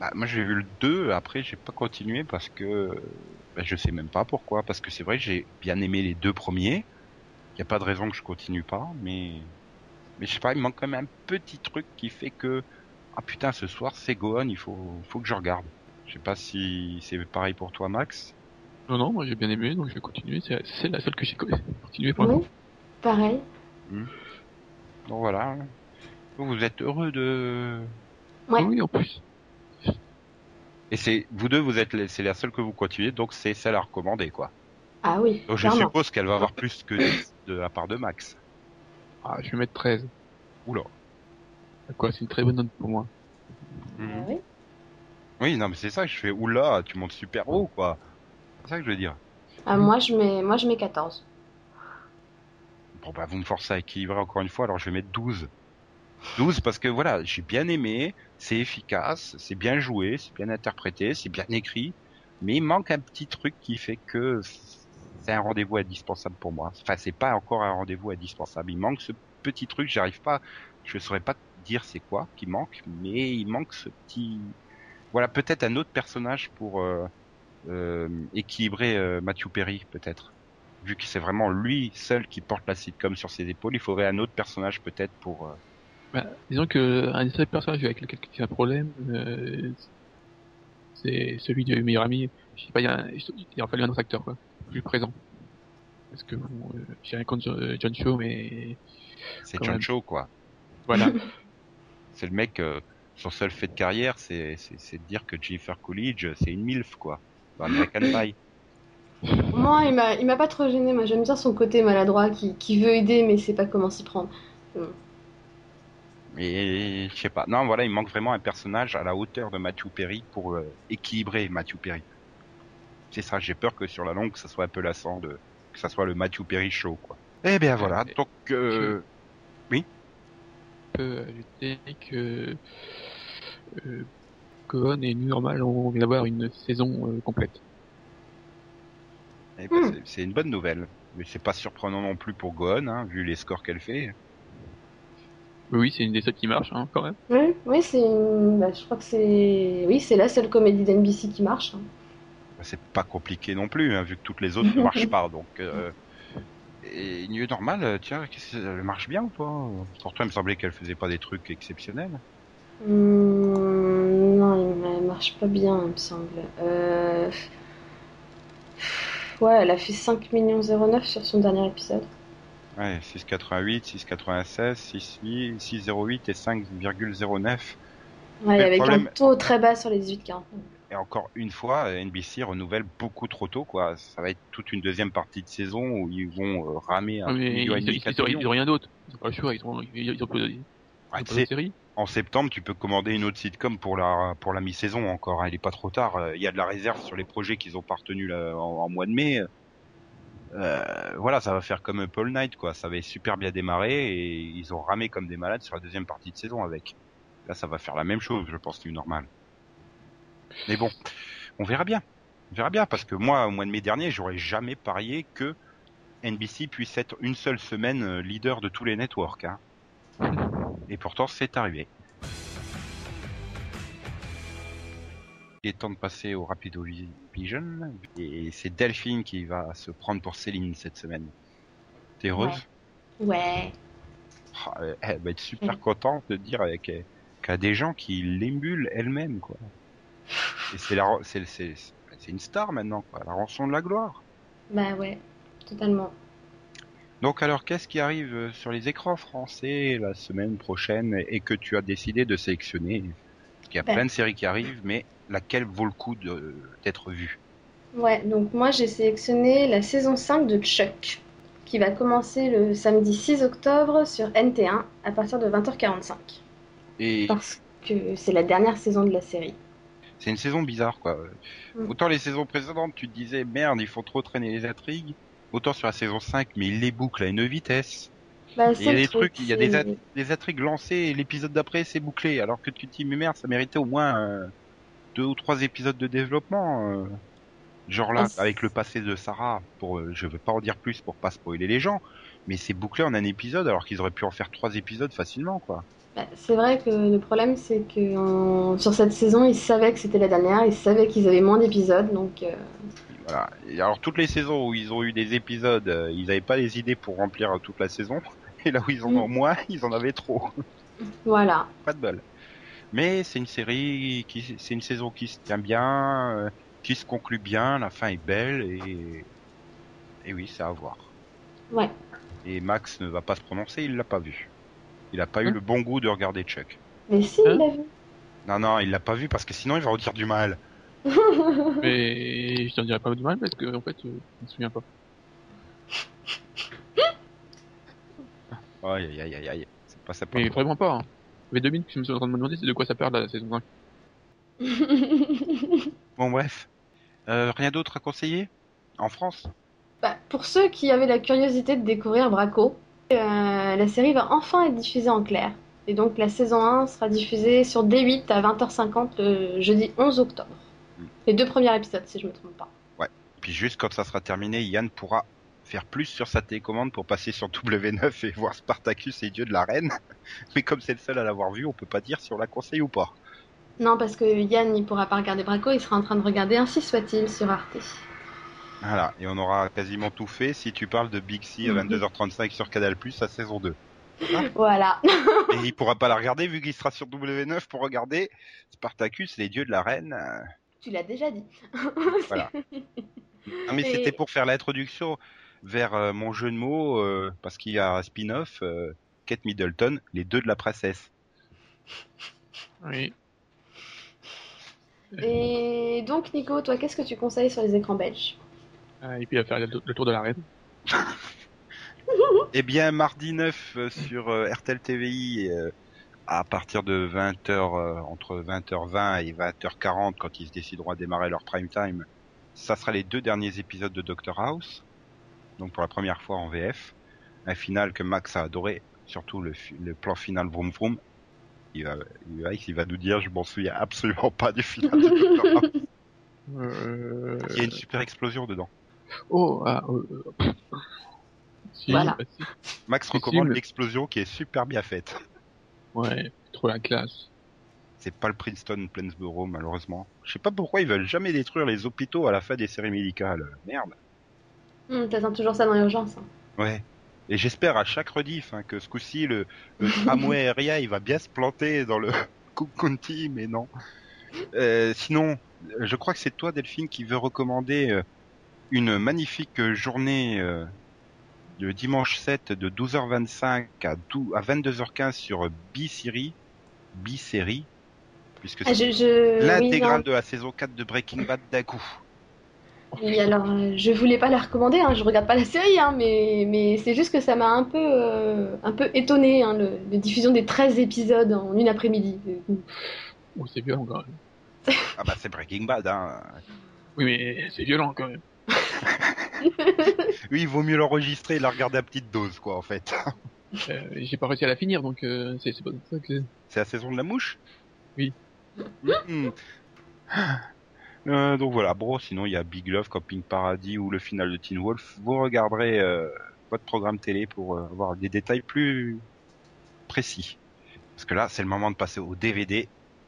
Bah, moi j'ai vu le 2, après j'ai pas continué parce que bah, je sais même pas pourquoi. Parce que c'est vrai que j'ai bien aimé les deux premiers. Y a pas de raison que je continue pas, mais mais je sais pas, il me manque quand même un petit truc qui fait que ah putain ce soir c'est Gohan, il faut faut que je regarde. Je sais pas si c'est pareil pour toi Max. Non, non, moi j'ai bien aimé, donc je vais continuer. C'est la seule que j'ai co- continué pour oui, pareil. Donc voilà. Vous êtes heureux de Ouais. Oui, en plus. Et c'est vous deux vous êtes les- c'est la seule que vous continuez donc c'est celle à recommander quoi. Ah oui, Donc je clairement. suppose qu'elle va avoir plus que 10 de la part de Max. Ah, je vais mettre 13. Oula. Quoi, c'est une très bonne note pour moi. Ah oui. Oui, non, mais c'est ça que je fais. Oula, tu montes super haut, quoi. C'est ça que je veux dire. Ah, moi je mets moi je mets 14. Bon, bah, vous me forcez à équilibrer encore une fois, alors je vais mettre 12. 12 parce que voilà, j'ai bien aimé, c'est efficace, c'est bien joué, c'est bien interprété, c'est bien écrit, mais il manque un petit truc qui fait que c'est un rendez-vous indispensable pour moi. Enfin, c'est pas encore un rendez-vous indispensable. Il manque ce petit truc, j'arrive pas, je saurais pas dire c'est quoi qui manque, mais il manque ce petit, voilà, peut-être un autre personnage pour euh, euh, équilibrer euh, Matthew Perry, peut-être. Vu que c'est vraiment lui seul qui porte la sitcom sur ses épaules, il faudrait un autre personnage peut-être pour. Euh, Bah, disons que un des seuls personnages avec lequel il y a un problème, euh, c'est celui du meilleur ami. Je sais pas, il y a, un- il a fallu un autre acteur, quoi, plus présent. Parce que bon, euh, j'ai rien contre John, John Cho, mais C'est John même. Cho, quoi. voilà. (laughs) (laughs) C'est le mec, euh, son seul fait de carrière, c'est c'est- c'est de dire que Jennifer Coolidge, c'est une MILF, quoi. Dans American (laughs) Pie. Moi il m'a il m'a pas trop gêné. Moi j'aime bien son côté maladroit qui, qui veut aider mais sait pas comment s'y prendre. Mais je sais pas. Non, voilà, il manque vraiment un personnage à la hauteur de Matthew Perry pour euh, équilibrer Matthew Perry. C'est ça, j'ai peur que sur la longue, ça soit un peu lassant de que ça soit le Matthew Perry show, quoi. Eh bien voilà, Euh, donc euh, Je peux ajouter que euh, Gohan et Normal on vient d'avoir une saison euh, complète. eh ben, Hmm. c'est- c'est une bonne nouvelle. Mais c'est pas surprenant non plus pour Gohan, hein, vu les scores qu'elle fait. Oui, c'est une des seules qui marche, hein, quand même. Oui, oui c'est une... bah, je crois que c'est oui c'est la seule comédie d'NBC qui marche. hein. Bah, c'est pas compliqué non plus, hein, vu que toutes les autres ne marchent (laughs) pas. Donc, euh, et New Normal, euh, tiens, elle marche bien ou pas? Pourtant, il me semblait qu'elle faisait pas des trucs exceptionnels. Hmm, non, il ne marche pas bien, il me semble. Euh, Ouais, elle a fait 5 millions 09 sur son dernier épisode. Ouais, 6,88, 6,96, 6,8, 6,08 et 5,09. Ouais, le avec problème- un taux très bas sur les 18-40. Et encore une fois, NBC renouvelle beaucoup trop tôt, quoi. Ça va être toute une deuxième partie de saison où ils vont euh, ramer un million et ils, demi, ils, quatre ils ont, millions. ils ont rien d'autre. Pas. Ils ont, ils, ont ils ont pas série. en septembre, tu peux commander une autre sitcom pour la pour la mi-saison encore. hein. Il est pas trop tard. Il y a de la réserve sur les projets qu'ils ont pas retenus là, en, en mois de mai. Euh, voilà, ça va faire comme Paul Knight, quoi. Ça avait super bien démarré et ils ont ramé comme des malades sur la deuxième partie de saison avec. Là, ça va faire la même chose, je pense, du normal. Mais bon, on verra bien. On verra bien parce que moi, au mois de mai dernier, j'aurais jamais parié que NBC puisse être une seule semaine euh, leader de tous les networks. Hein. Et pourtant, c'est arrivé. Il est temps de passer au Rapido Vision. Et c'est Delphine qui va se prendre pour Céline cette semaine. T'es heureuse? Ouais. Ah, Elle elle va être super contente de dire qu'elle qu'il y a des gens qui l'émulent elle-même, quoi. Et c'est la, c'est, c'est, c'est une star maintenant, quoi. La rançon de la gloire. Bah ouais, totalement. Donc alors, qu'est-ce qui arrive sur les écrans français la semaine prochaine et que tu as décidé de sélectionner? Parce qu'il y a Ben. plein de séries qui arrivent, mais laquelle vaut le coup d'être vue Ouais, donc moi j'ai sélectionné la saison 5 de Chuck, qui va commencer le samedi 6 octobre sur NT1 à partir de 20h45. Et Parce que c'est la dernière saison de la série. c'est une saison bizarre, quoi. Mm. Autant les saisons précédentes, tu te disais, merde, ils font trop traîner les intrigues. Autant sur la saison 5, mais ils les bouclent à une vitesse. Bah, Il y a des trucs, il y a des, at- des intrigues lancées et l'épisode d'après c'est bouclé. Alors que tu te dis, mais merde, ça méritait au moins euh, deux ou trois épisodes de développement. euh. Genre là, Ah, avec le passé de Sarah, pour, euh, je veux pas en dire plus pour pas spoiler les gens, mais c'est bouclé en un épisode alors qu'ils auraient pu en faire trois épisodes facilement, quoi. Bah, c'est vrai que le problème c'est que en- sur cette saison ils savaient que c'était la dernière, ils savaient qu'ils avaient moins d'épisodes, donc euh, Voilà. Et alors toutes les saisons où ils ont eu des épisodes, euh, ils avaient pas les idées pour remplir toute la saison. (laughs) Et là où ils en ont Mm. moins, (laughs) ils en avaient trop. voilà. pas de bol. Mais c'est une série qui, c'est une saison qui se tient bien, euh, qui se conclut bien, la fin est belle et, et oui, c'est à voir. Ouais. Et Max ne va pas se prononcer, il l'a pas vu. Il a pas eu Hein le bon goût de regarder Chuck. Mais si, Hein il l'a vu. Non, non, il l'a pas vu parce que sinon il va en dire du mal. (laughs) Mais je t'en dirais pas du mal parce que en fait, euh, je me souviens pas. Aïe, aïe, aïe, aïe, aïe. C'est pas ça. Mais vraiment pas. Hein. Avait deux minutes que je me suis en train de me demander c'est de quoi ça parle la saison 5. (laughs) Bon, bref. Euh, rien d'autre à conseiller? En France? Bah, pour ceux qui avaient la curiosité de découvrir Braco, euh, la série va enfin être diffusée en clair. Et donc la saison 1 sera diffusée sur D8 à 20h50 le jeudi 11 octobre. Mm. Les deux premiers épisodes, si je me trompe pas. Puis juste quand ça sera terminé, Yann pourra faire plus sur sa télécommande pour passer sur W9 et voir Spartacus et Dieu de la Reine. (laughs) Mais comme c'est le seul à l'avoir vu, on peut pas dire si on la conseille ou pas. Non, parce que Yann, il pourra pas regarder Braco, il sera en train de regarder Ainsi soit-il sur Arte. Voilà, et on aura quasiment tout fait si tu parles de Big C à Mhm. 22h35 sur Canal+, à saison 2. (laughs) Voilà. Et il pourra pas la regarder vu qu'il sera sur W9 pour regarder Spartacus, les dieux de la reine. Tu l'as déjà dit. (laughs) Voilà. Non mais Et- c'était pour faire l'introduction vers euh, mon jeu de mots, euh, parce qu'il y a un spin-off, euh, Kate Middleton, les deux de la princesse. Oui. Et donc, Nico, toi, qu'est-ce que tu conseilles sur les écrans belges? Ah, Et puis à faire le, tour de la reine. (laughs) Eh bien, mardi 9 euh, sur euh, RTL TVI, euh, à partir de 20h, entre 20h20 et 20h40, quand ils se décideront à démarrer leur prime time, ça sera les deux derniers épisodes de Doctor House. Donc pour la première fois en VF. Un final que Max a adoré, surtout le, plan final Vroom Vroom. Il va, il va, il va nous dire, je m'en souviens absolument pas du final de. Euh... (laughs) Il y a une super explosion dedans. Oh, ah, euh, si, Voilà. bah, si. Max Si, recommande mais- l'explosion qui est super bien faite. Ouais, trop la classe. C'est pas le Princeton Plainsboro, malheureusement. Je sais pas pourquoi ils veulent jamais détruire les hôpitaux à la fin des séries médicales. Merde. Hum, T'attends toujours ça dans l'urgence. hein. Ouais. Et j'espère à chaque rediff hein, que ce coup-ci, le, le tramway (laughs) aérien, il va bien se planter dans le (laughs) Cook County, mais non. Euh, sinon, je crois que c'est toi, Delphine, qui veut recommander euh, une magnifique journée euh, le dimanche 7 de 12h25 à, 12 à 22h15 sur B-Série, B-Série, puisque Ah, c'est je... l'intégrale de la saison 4 de Breaking Bad d'un coup. Oui, alors euh, je voulais pas la recommander, hein, je regarde pas la série, hein, mais, mais c'est juste que ça m'a un peu, euh, un peu étonné, hein, le, la diffusion des 13 épisodes en une après-midi. Oh, c'est violent quand même. (laughs) Ah bah c'est Breaking Bad, hein. Oui, mais c'est violent quand même. (laughs) Oui, il vaut mieux l'enregistrer et la regarder à petite dose, quoi, en fait. (laughs) Euh, J'ai pas réussi à la finir, donc euh, c'est pas ça que. C'est la saison de la mouche? Oui. Mhm. Euh, donc voilà, bon, sinon il y a Big Love, Camping Paradis ou le final de Teen Wolf. Vous regarderez euh, votre programme télé pour euh, avoir des détails plus précis. Parce que là, c'est le moment de passer au DVD.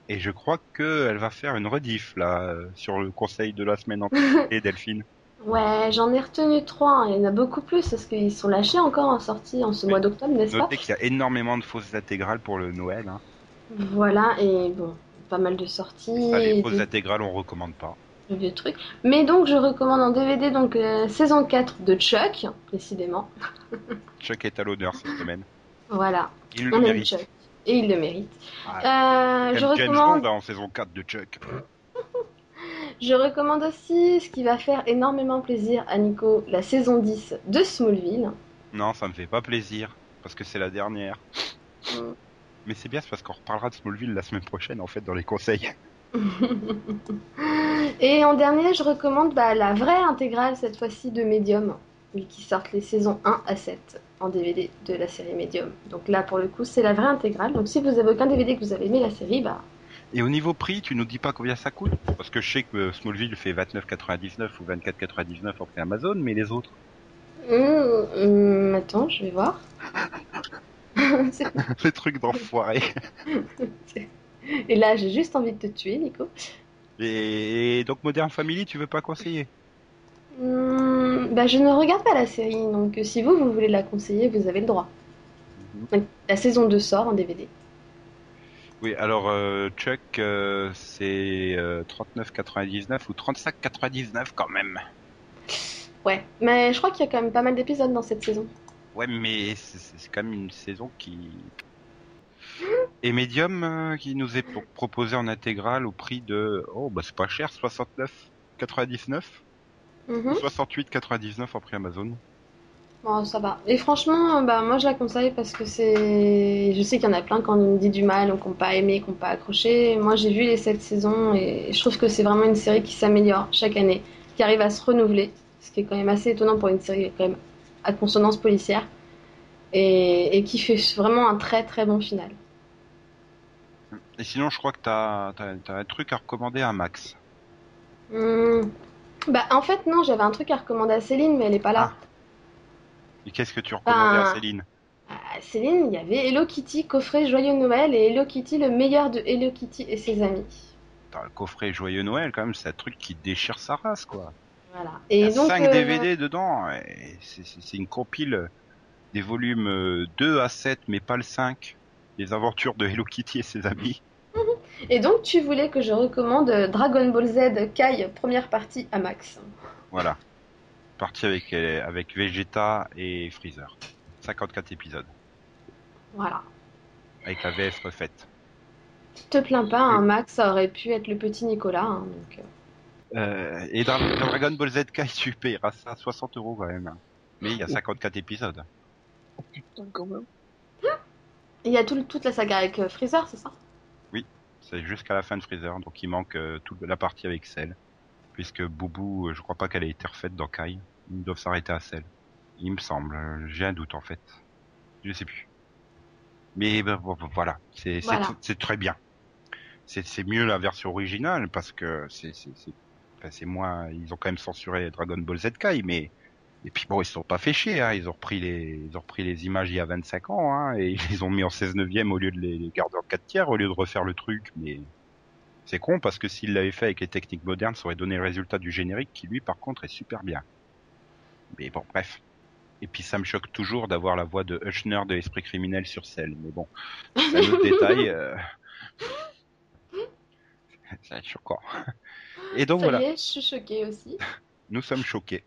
Et je crois qu'elle va faire une rediff, là, sur le conseil de la semaine entière, (laughs) Delphine. Ouais, j'en ai retenu trois, hein, il y en a beaucoup plus, parce qu'ils sont lâchés encore en sortie en ce mois d'octobre, n'est-ce pas Notez qu'il y a énormément de fausses intégrales pour le Noël. Hein. Voilà, et bon, pas mal de sorties, Ça, les des- intégrales, on recommande pas. de vieux trucs. Mais donc, je recommande en DVD, donc, euh, saison 4 de Chuck, précisément. (laughs) Chuck est à l'honneur cette semaine. Voilà, Il le on mérite. Chuck. Et il le mérite. Ah, Euh, je recommande Bond hein, en saison 4 de Chuck. (laughs) Je recommande aussi ce qui va faire énormément plaisir à Nico, la saison 10 de Smallville. Non, ça me fait pas plaisir, parce que c'est la dernière. Mais c'est bien, c'est parce qu'on reparlera de Smallville la semaine prochaine, en fait, dans les conseils. (laughs) Et en dernier, je recommande bah, la vraie intégrale, cette fois-ci de Medium, qui sortent les saisons 1 à 7 en DVD de la série Medium. Donc là, pour le coup, c'est la vraie intégrale. Donc si vous avez aucun DVD que vous avez aimé la série, bah Et au niveau prix, tu nous dis pas combien ça coûte? Parce que je sais que euh, Smallville fait 29,99 ou 24,99 en prix Amazon, mais les autres? Hum, hum, attends, je vais voir. (laughs) (laughs) Les trucs d'enfoiré. (laughs) et là, j'ai juste envie de te tuer, Nico. Et, donc Modern Family, tu veux pas conseiller? Hum, bah, je ne regarde pas la série, donc euh, si vous, vous voulez la conseiller, vous avez le droit. Donc, la saison 2 sort en DVD. Oui, alors euh, Chuck, euh, c'est euh, 39,99 ou 35,99 quand même. Ouais, mais je crois qu'il y a quand même pas mal d'épisodes dans cette saison. Ouais, mais c'est quand même une saison qui... Et Medium, euh, qui nous est pro- proposé en intégrale au prix de... Oh, bah c'est pas cher, 69,99 Mhm. 68,99 en prix Amazon. Bon, ça va. Et franchement, bah, moi je la conseille parce que c'est. Je sais qu'il y en a plein qui ont dit du mal, ou qui n'ont pas aimé, qui n'ont pas accroché. Moi j'ai vu les sept saisons et je trouve que c'est vraiment une série qui s'améliore chaque année, qui arrive à se renouveler, ce qui est quand même assez étonnant pour une série quand même à consonance policière, et, et qui fait vraiment un très très bon final. Et sinon, je crois que t'as as, un truc à recommander à Max. Hmm. Bah en fait non, j'avais un truc à recommander à Céline, mais elle est pas là. Et qu'est-ce que tu recommandais à Ah. Céline? À Céline, il y avait Hello Kitty, coffret Joyeux Noël, et Hello Kitty, le meilleur de Hello Kitty et ses amis. Le coffret Joyeux Noël, quand même, c'est un truc qui déchire sa race, quoi. Voilà. Il y Et a donc, 5 euh, DVD dedans, et c'est- une compile des volumes euh, 2 à 7, mais pas le 5. Les aventures de Hello Kitty et ses amis. (laughs) et donc, tu voulais que je recommande Dragon Ball Z Kai, première partie à Max. Voilà. Parti avec, euh, avec Vegeta et Freezer. 54 épisodes. Voilà. Avec la VF refaite. Tu te plains pas, hein, Max, ça aurait pu être le petit Nicolas. hein, donc, euh. Et dans, dans Dragon Ball Z Kai, (laughs) tu payeras ça 60 euros quand même. Mais il y a 54 épisodes. Putain, quand même. Il y a tout, toute la saga avec euh, Freezer, c'est ça? C'est jusqu'à la fin de Freezer, donc il manque euh, toute la partie avec Cell. Puisque Boubou, je crois pas qu'elle ait été refaite dans Kai. Ils doivent s'arrêter à Cell. Il me semble. J'ai un doute en fait. Je sais plus. Mais ben, voilà, c'est Voilà. très bien. C'est mieux la version originale parce que c'est enfin, c'est moins. Ils ont quand même censuré Dragon Ball Z Kai, mais et puis bon, ils se sont pas fait chier. Hein. Ils ont repris les ils ont repris les images il y a 25 ans hein, et ils les ont mis en 16 neuvième au lieu de les garder en 4 tiers au lieu de refaire le truc. Mais c'est con parce que s'ils l'avaient fait avec les techniques modernes, ça aurait donné le résultat du générique qui lui par contre est super bien. Mais bon, bref. Et puis ça me choque toujours d'avoir la voix de Hushner de l'esprit criminel sur scène. Mais bon, c'est un autre (laughs) détail. euh. C'est choquant. Et donc Ça voilà, y est, je suis choquée aussi. nous sommes choqués.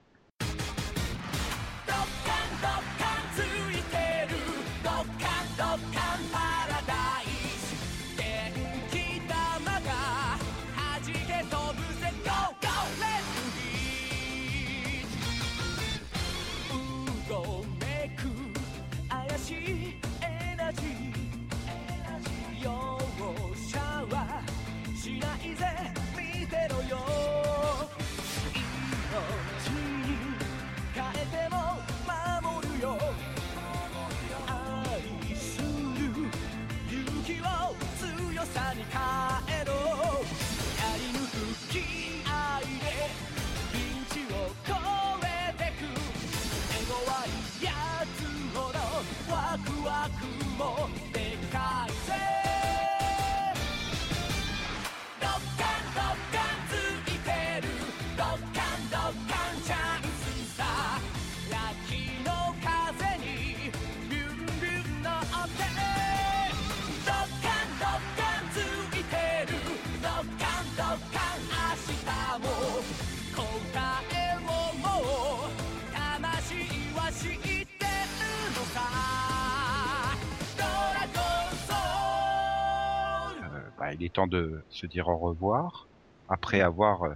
Bah, il est temps de se dire au revoir après avoir euh,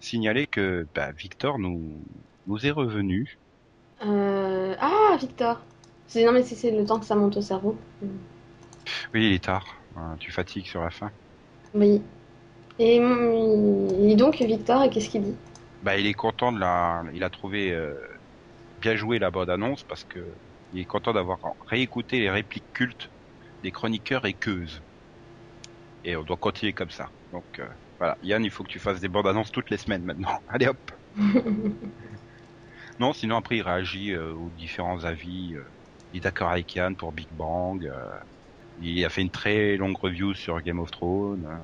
signalé que bah, Victor nous nous est revenu. Euh... Ah, Victor. C'est- Non, mais c'est le temps que ça monte au cerveau. Oui, il est tard. Hein, tu fatigues sur la fin. Oui. Et, hum, et donc, Victor, et qu'est-ce qu'il dit? Bah, il est content de la. Il a trouvé euh, bien joué la bande annonce parce que il est content d'avoir réécouté les répliques cultes des chroniqueurs et queuses. Et on doit continuer comme ça. Donc euh, voilà, Yann, il faut que tu fasses des bandes annonces toutes les semaines maintenant. (laughs) Allez hop. (laughs) Non, sinon après il réagit euh, aux différents avis. euh, il est d'accord avec Yann pour Big Bang. il a fait une très longue review sur Game of Thrones. euh.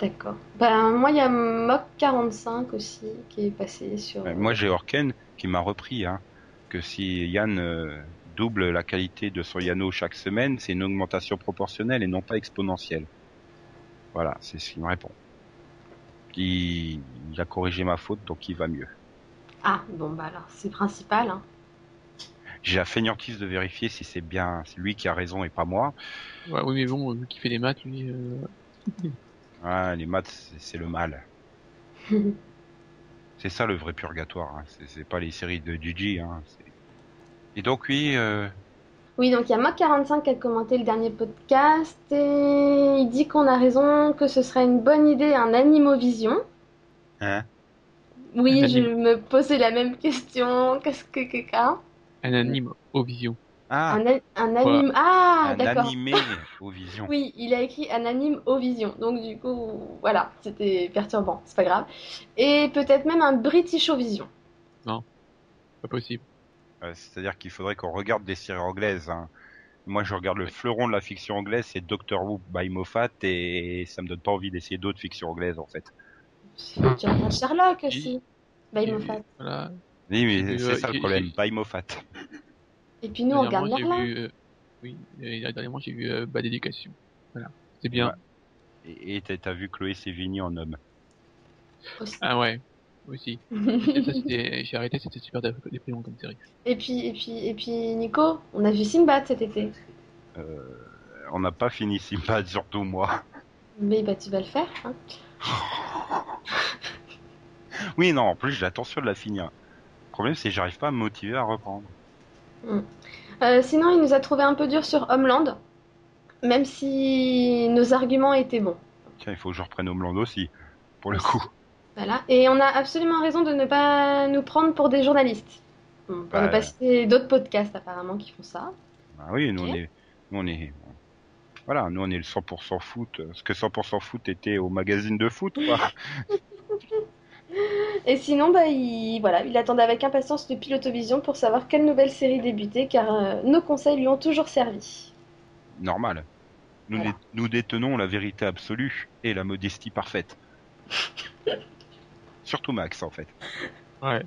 D'accord. Ben, moi, il y a Mock45 aussi qui est passé sur. Moi j'ai Orken qui m'a repris hein, que si Yann euh, double la qualité de son Yano chaque semaine, c'est une augmentation proportionnelle et non pas exponentielle. Voilà, c'est ce qu'il me répond. Il, il a corrigé ma faute, donc il va mieux. Ah, bon, bah alors, c'est principal. Hein. J'ai la fainéantise de vérifier si c'est bien c'est lui qui a raison et pas moi. Ouais, oui, mais bon, vu qu'il fait des maths, lui, euh, (laughs) Ah, les maths, c'est- le mal. (laughs) C'est ça le vrai purgatoire. Hein. C'est- pas les séries de Gigi. Hein. c'est- Et donc oui, euh, Oui, donc il y a Mock45 qui a commenté le dernier podcast et il dit qu'on a raison, que ce serait une bonne idée un Animovision. hein, Oui, Un je me posais la même question. (laughs) Qu'est-ce que quelqu'un un anime au vision. ah, Un, a- un anime. Ah, un d'accord. animé (laughs) aux visions. Oui, il a écrit un anime au vision. Donc du coup, voilà, c'était perturbant, c'est pas grave. Et peut-être même un British au vision. Pas possible. Euh, C'est-à-dire qu'il faudrait qu'on regarde des séries anglaises. hein. Moi, je regarde le fleuron de la fiction anglaise, c'est Doctor Who by Moffat, et ça me donne pas envie d'essayer d'autres fictions anglaises, en fait. Tu regardes Sherlock aussi. By Moffat. Voilà. Oui, mais c'est euh, ça le j'ai- problème, by Moffat. (laughs) Et puis nous, on regarde Merlin. vu, euh, oui, euh, dernièrement, j'ai vu euh, Bad Education. Voilà. C'est bien. Ouais. Et t'as t'as vu Chloé Sévigny en homme. aussi. Ah ouais. Aussi. (laughs) J'ai arrêté, c'était super dé- déprimant comme série. Et puis, et puis, et puis, Nico, on a vu Sinbad cet été. Euh, on n'a pas fini Simbad, surtout moi. Mais bah, tu vas le faire. Hein. (laughs) Oui, non, en plus, j'ai l'intention de la finir. Le problème, c'est que j'arrive pas à me motiver à reprendre. Euh, sinon, il nous a trouvé un peu dur sur Homeland, même si nos arguments étaient bons. Tiens, il faut que je reprenne Homeland aussi, pour le coup. Voilà. Et on a absolument raison de ne pas nous prendre pour des journalistes. Bon, pour Bah, ne pas citer d'autres podcasts apparemment qui font ça. Ah oui, nous on est, nous on est, voilà, nous on est le 100% foot, ce que 100% foot était au magazine de foot, quoi. (laughs) Et sinon, bah, il, voilà, il attendait avec impatience le Pilotovision pour savoir quelle nouvelle série débuter, car euh, nos conseils lui ont toujours servi. Normal. Nous, Voilà. dé- nous détenons la vérité absolue et la modestie parfaite. (laughs) Surtout Max, en fait. Ouais.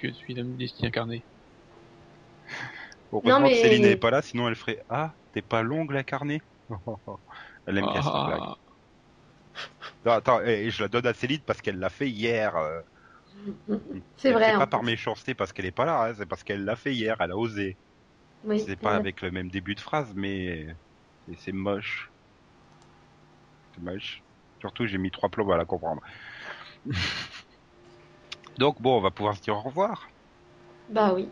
Je suis la modestie incarnée. Heureusement mais- que Céline n'est pas là, sinon elle ferait Ah, t'es pas longue la carnée (laughs) Elle aime bien cette blague. Ah, Non, attends, et je la donne à Céline parce qu'elle l'a fait hier. euh. (laughs) C'est vrai. en pas par méchanceté parce qu'elle est pas là, hein, c'est parce qu'elle l'a fait hier, elle a osé. Oui, c'est c'est pas vrai. avec le même début de phrase, mais mais c'est moche. C'est moche. Surtout, j'ai mis trois plombs à la comprendre. (laughs) Donc bon, on va pouvoir se dire au revoir. Bah oui.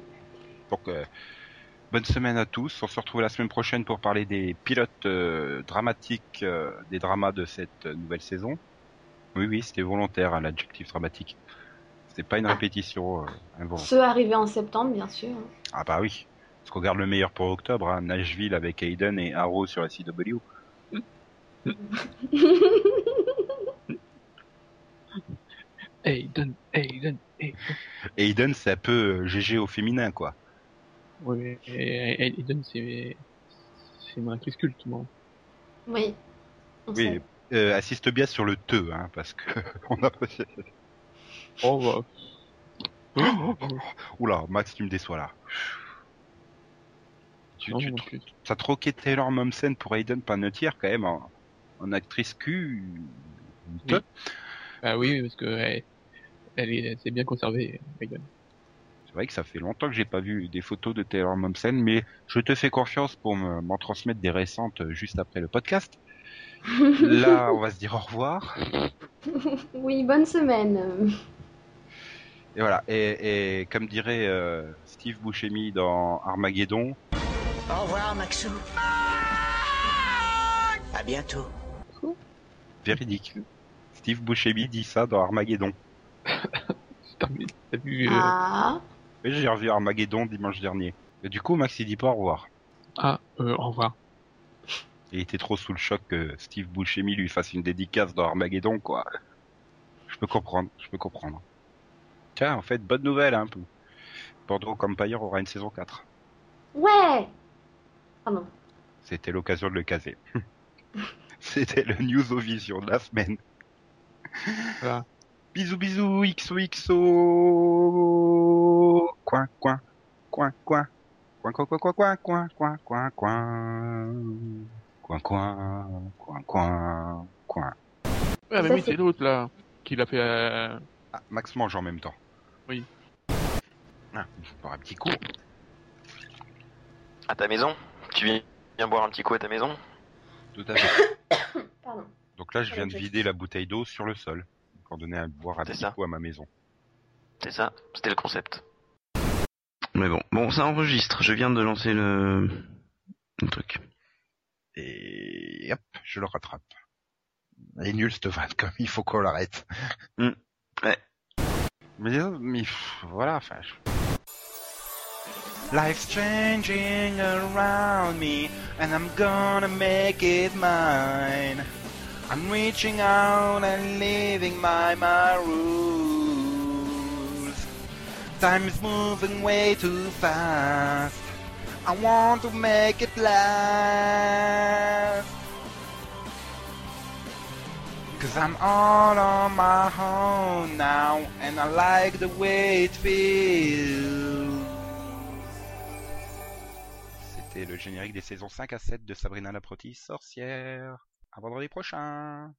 Donc euh, bonne semaine à tous. On se retrouve la semaine prochaine pour parler des pilotes euh, dramatiques, euh, des dramas de cette nouvelle saison. Oui, oui, c'était volontaire, hein, l'adjectif dramatique. C'était pas une Ah. répétition. Ceux arrivés en septembre, bien sûr. Ah bah oui. Parce qu'on regarde le meilleur pour octobre, hein, Nashville avec Hayden et Arrow sur la CW. (laughs) Aiden, Aiden, Aiden. Hayden, c'est un peu euh, GG au féminin, quoi. Et- Aiden, c'est, c'est ma actrice culte, moi. Oui. On Oui, euh, assiste bien sur le te, hein, parce que (laughs) on a... Oh, bah. Oui, (gasps) Oula, Max, tu me déçois là. Tu, non, tu, non plus. T'as troqué Taylor Momsen pour Hayden Panettiere quand même en, en actrice Q. une Oui. te. Ah oui, parce que elle, elle est, elle s'est bien conservée, Aiden. C'est vrai que ça fait longtemps que j'ai pas vu des photos de Taylor Momsen, mais je te fais confiance pour me- m'en transmettre des récentes euh, juste après le podcast. (laughs) Là, on va se dire au revoir. (laughs) Oui, bonne semaine. Et voilà. Et, et comme dirait euh, Steve Buscemi dans Armageddon, Au revoir, Maxou. À bientôt. véridique. Steve Buscemi dit ça dans Armageddon. (laughs) T'as t'as vu, euh, Ah, j'ai revu Armageddon dimanche dernier. Et du coup, Max il dit pas au revoir. ah, euh, au revoir. Il était trop sous le choc que Steve Buscemi lui fasse une dédicace dans Armageddon, quoi. Je peux comprendre, je peux comprendre. Tiens, en fait, bonne nouvelle, hein, Pou. Bordeaux Empire aura une saison 4. ouais Pardon. C'était l'occasion de le caser. (laughs) C'était le news vision de la semaine. Voilà. Bisous bisous, XOXO Coin coin, coin coin, coin coin coin coin coin coin coin coin coin coin coin coin coin Ouais, mais oui, c'est- l'autre, là, qui l'a fait, euh... Ah, Max mange en même temps. Oui. Ah, je boire un petit coup. À ta maison? Tu viens boire un petit coup à ta maison? Tout à fait. (coughs) Pardon. Donc là, je viens de vider la bouteille d'eau sur le sol pour donner à boire ça. coup à ma maison. C'est ça, c'était le concept. Mais bon, bon, ça enregistre. Je viens de lancer le, le truc. Et hop, je le rattrape. Elle est nulle cette vanne, comme il faut qu'on l'arrête. Ouais. Mais, voilà, enfin. je- Life's changing around me, and I'm gonna make it mine. I'm reaching out and living by my rules. Time is moving way too fast. I want to make it last. Cause I'm all on my own now, and I like the way it feels. C'était le générique des saisons 5 à 7 de Sabrina l'apprentie sorcière. À vendredi prochain.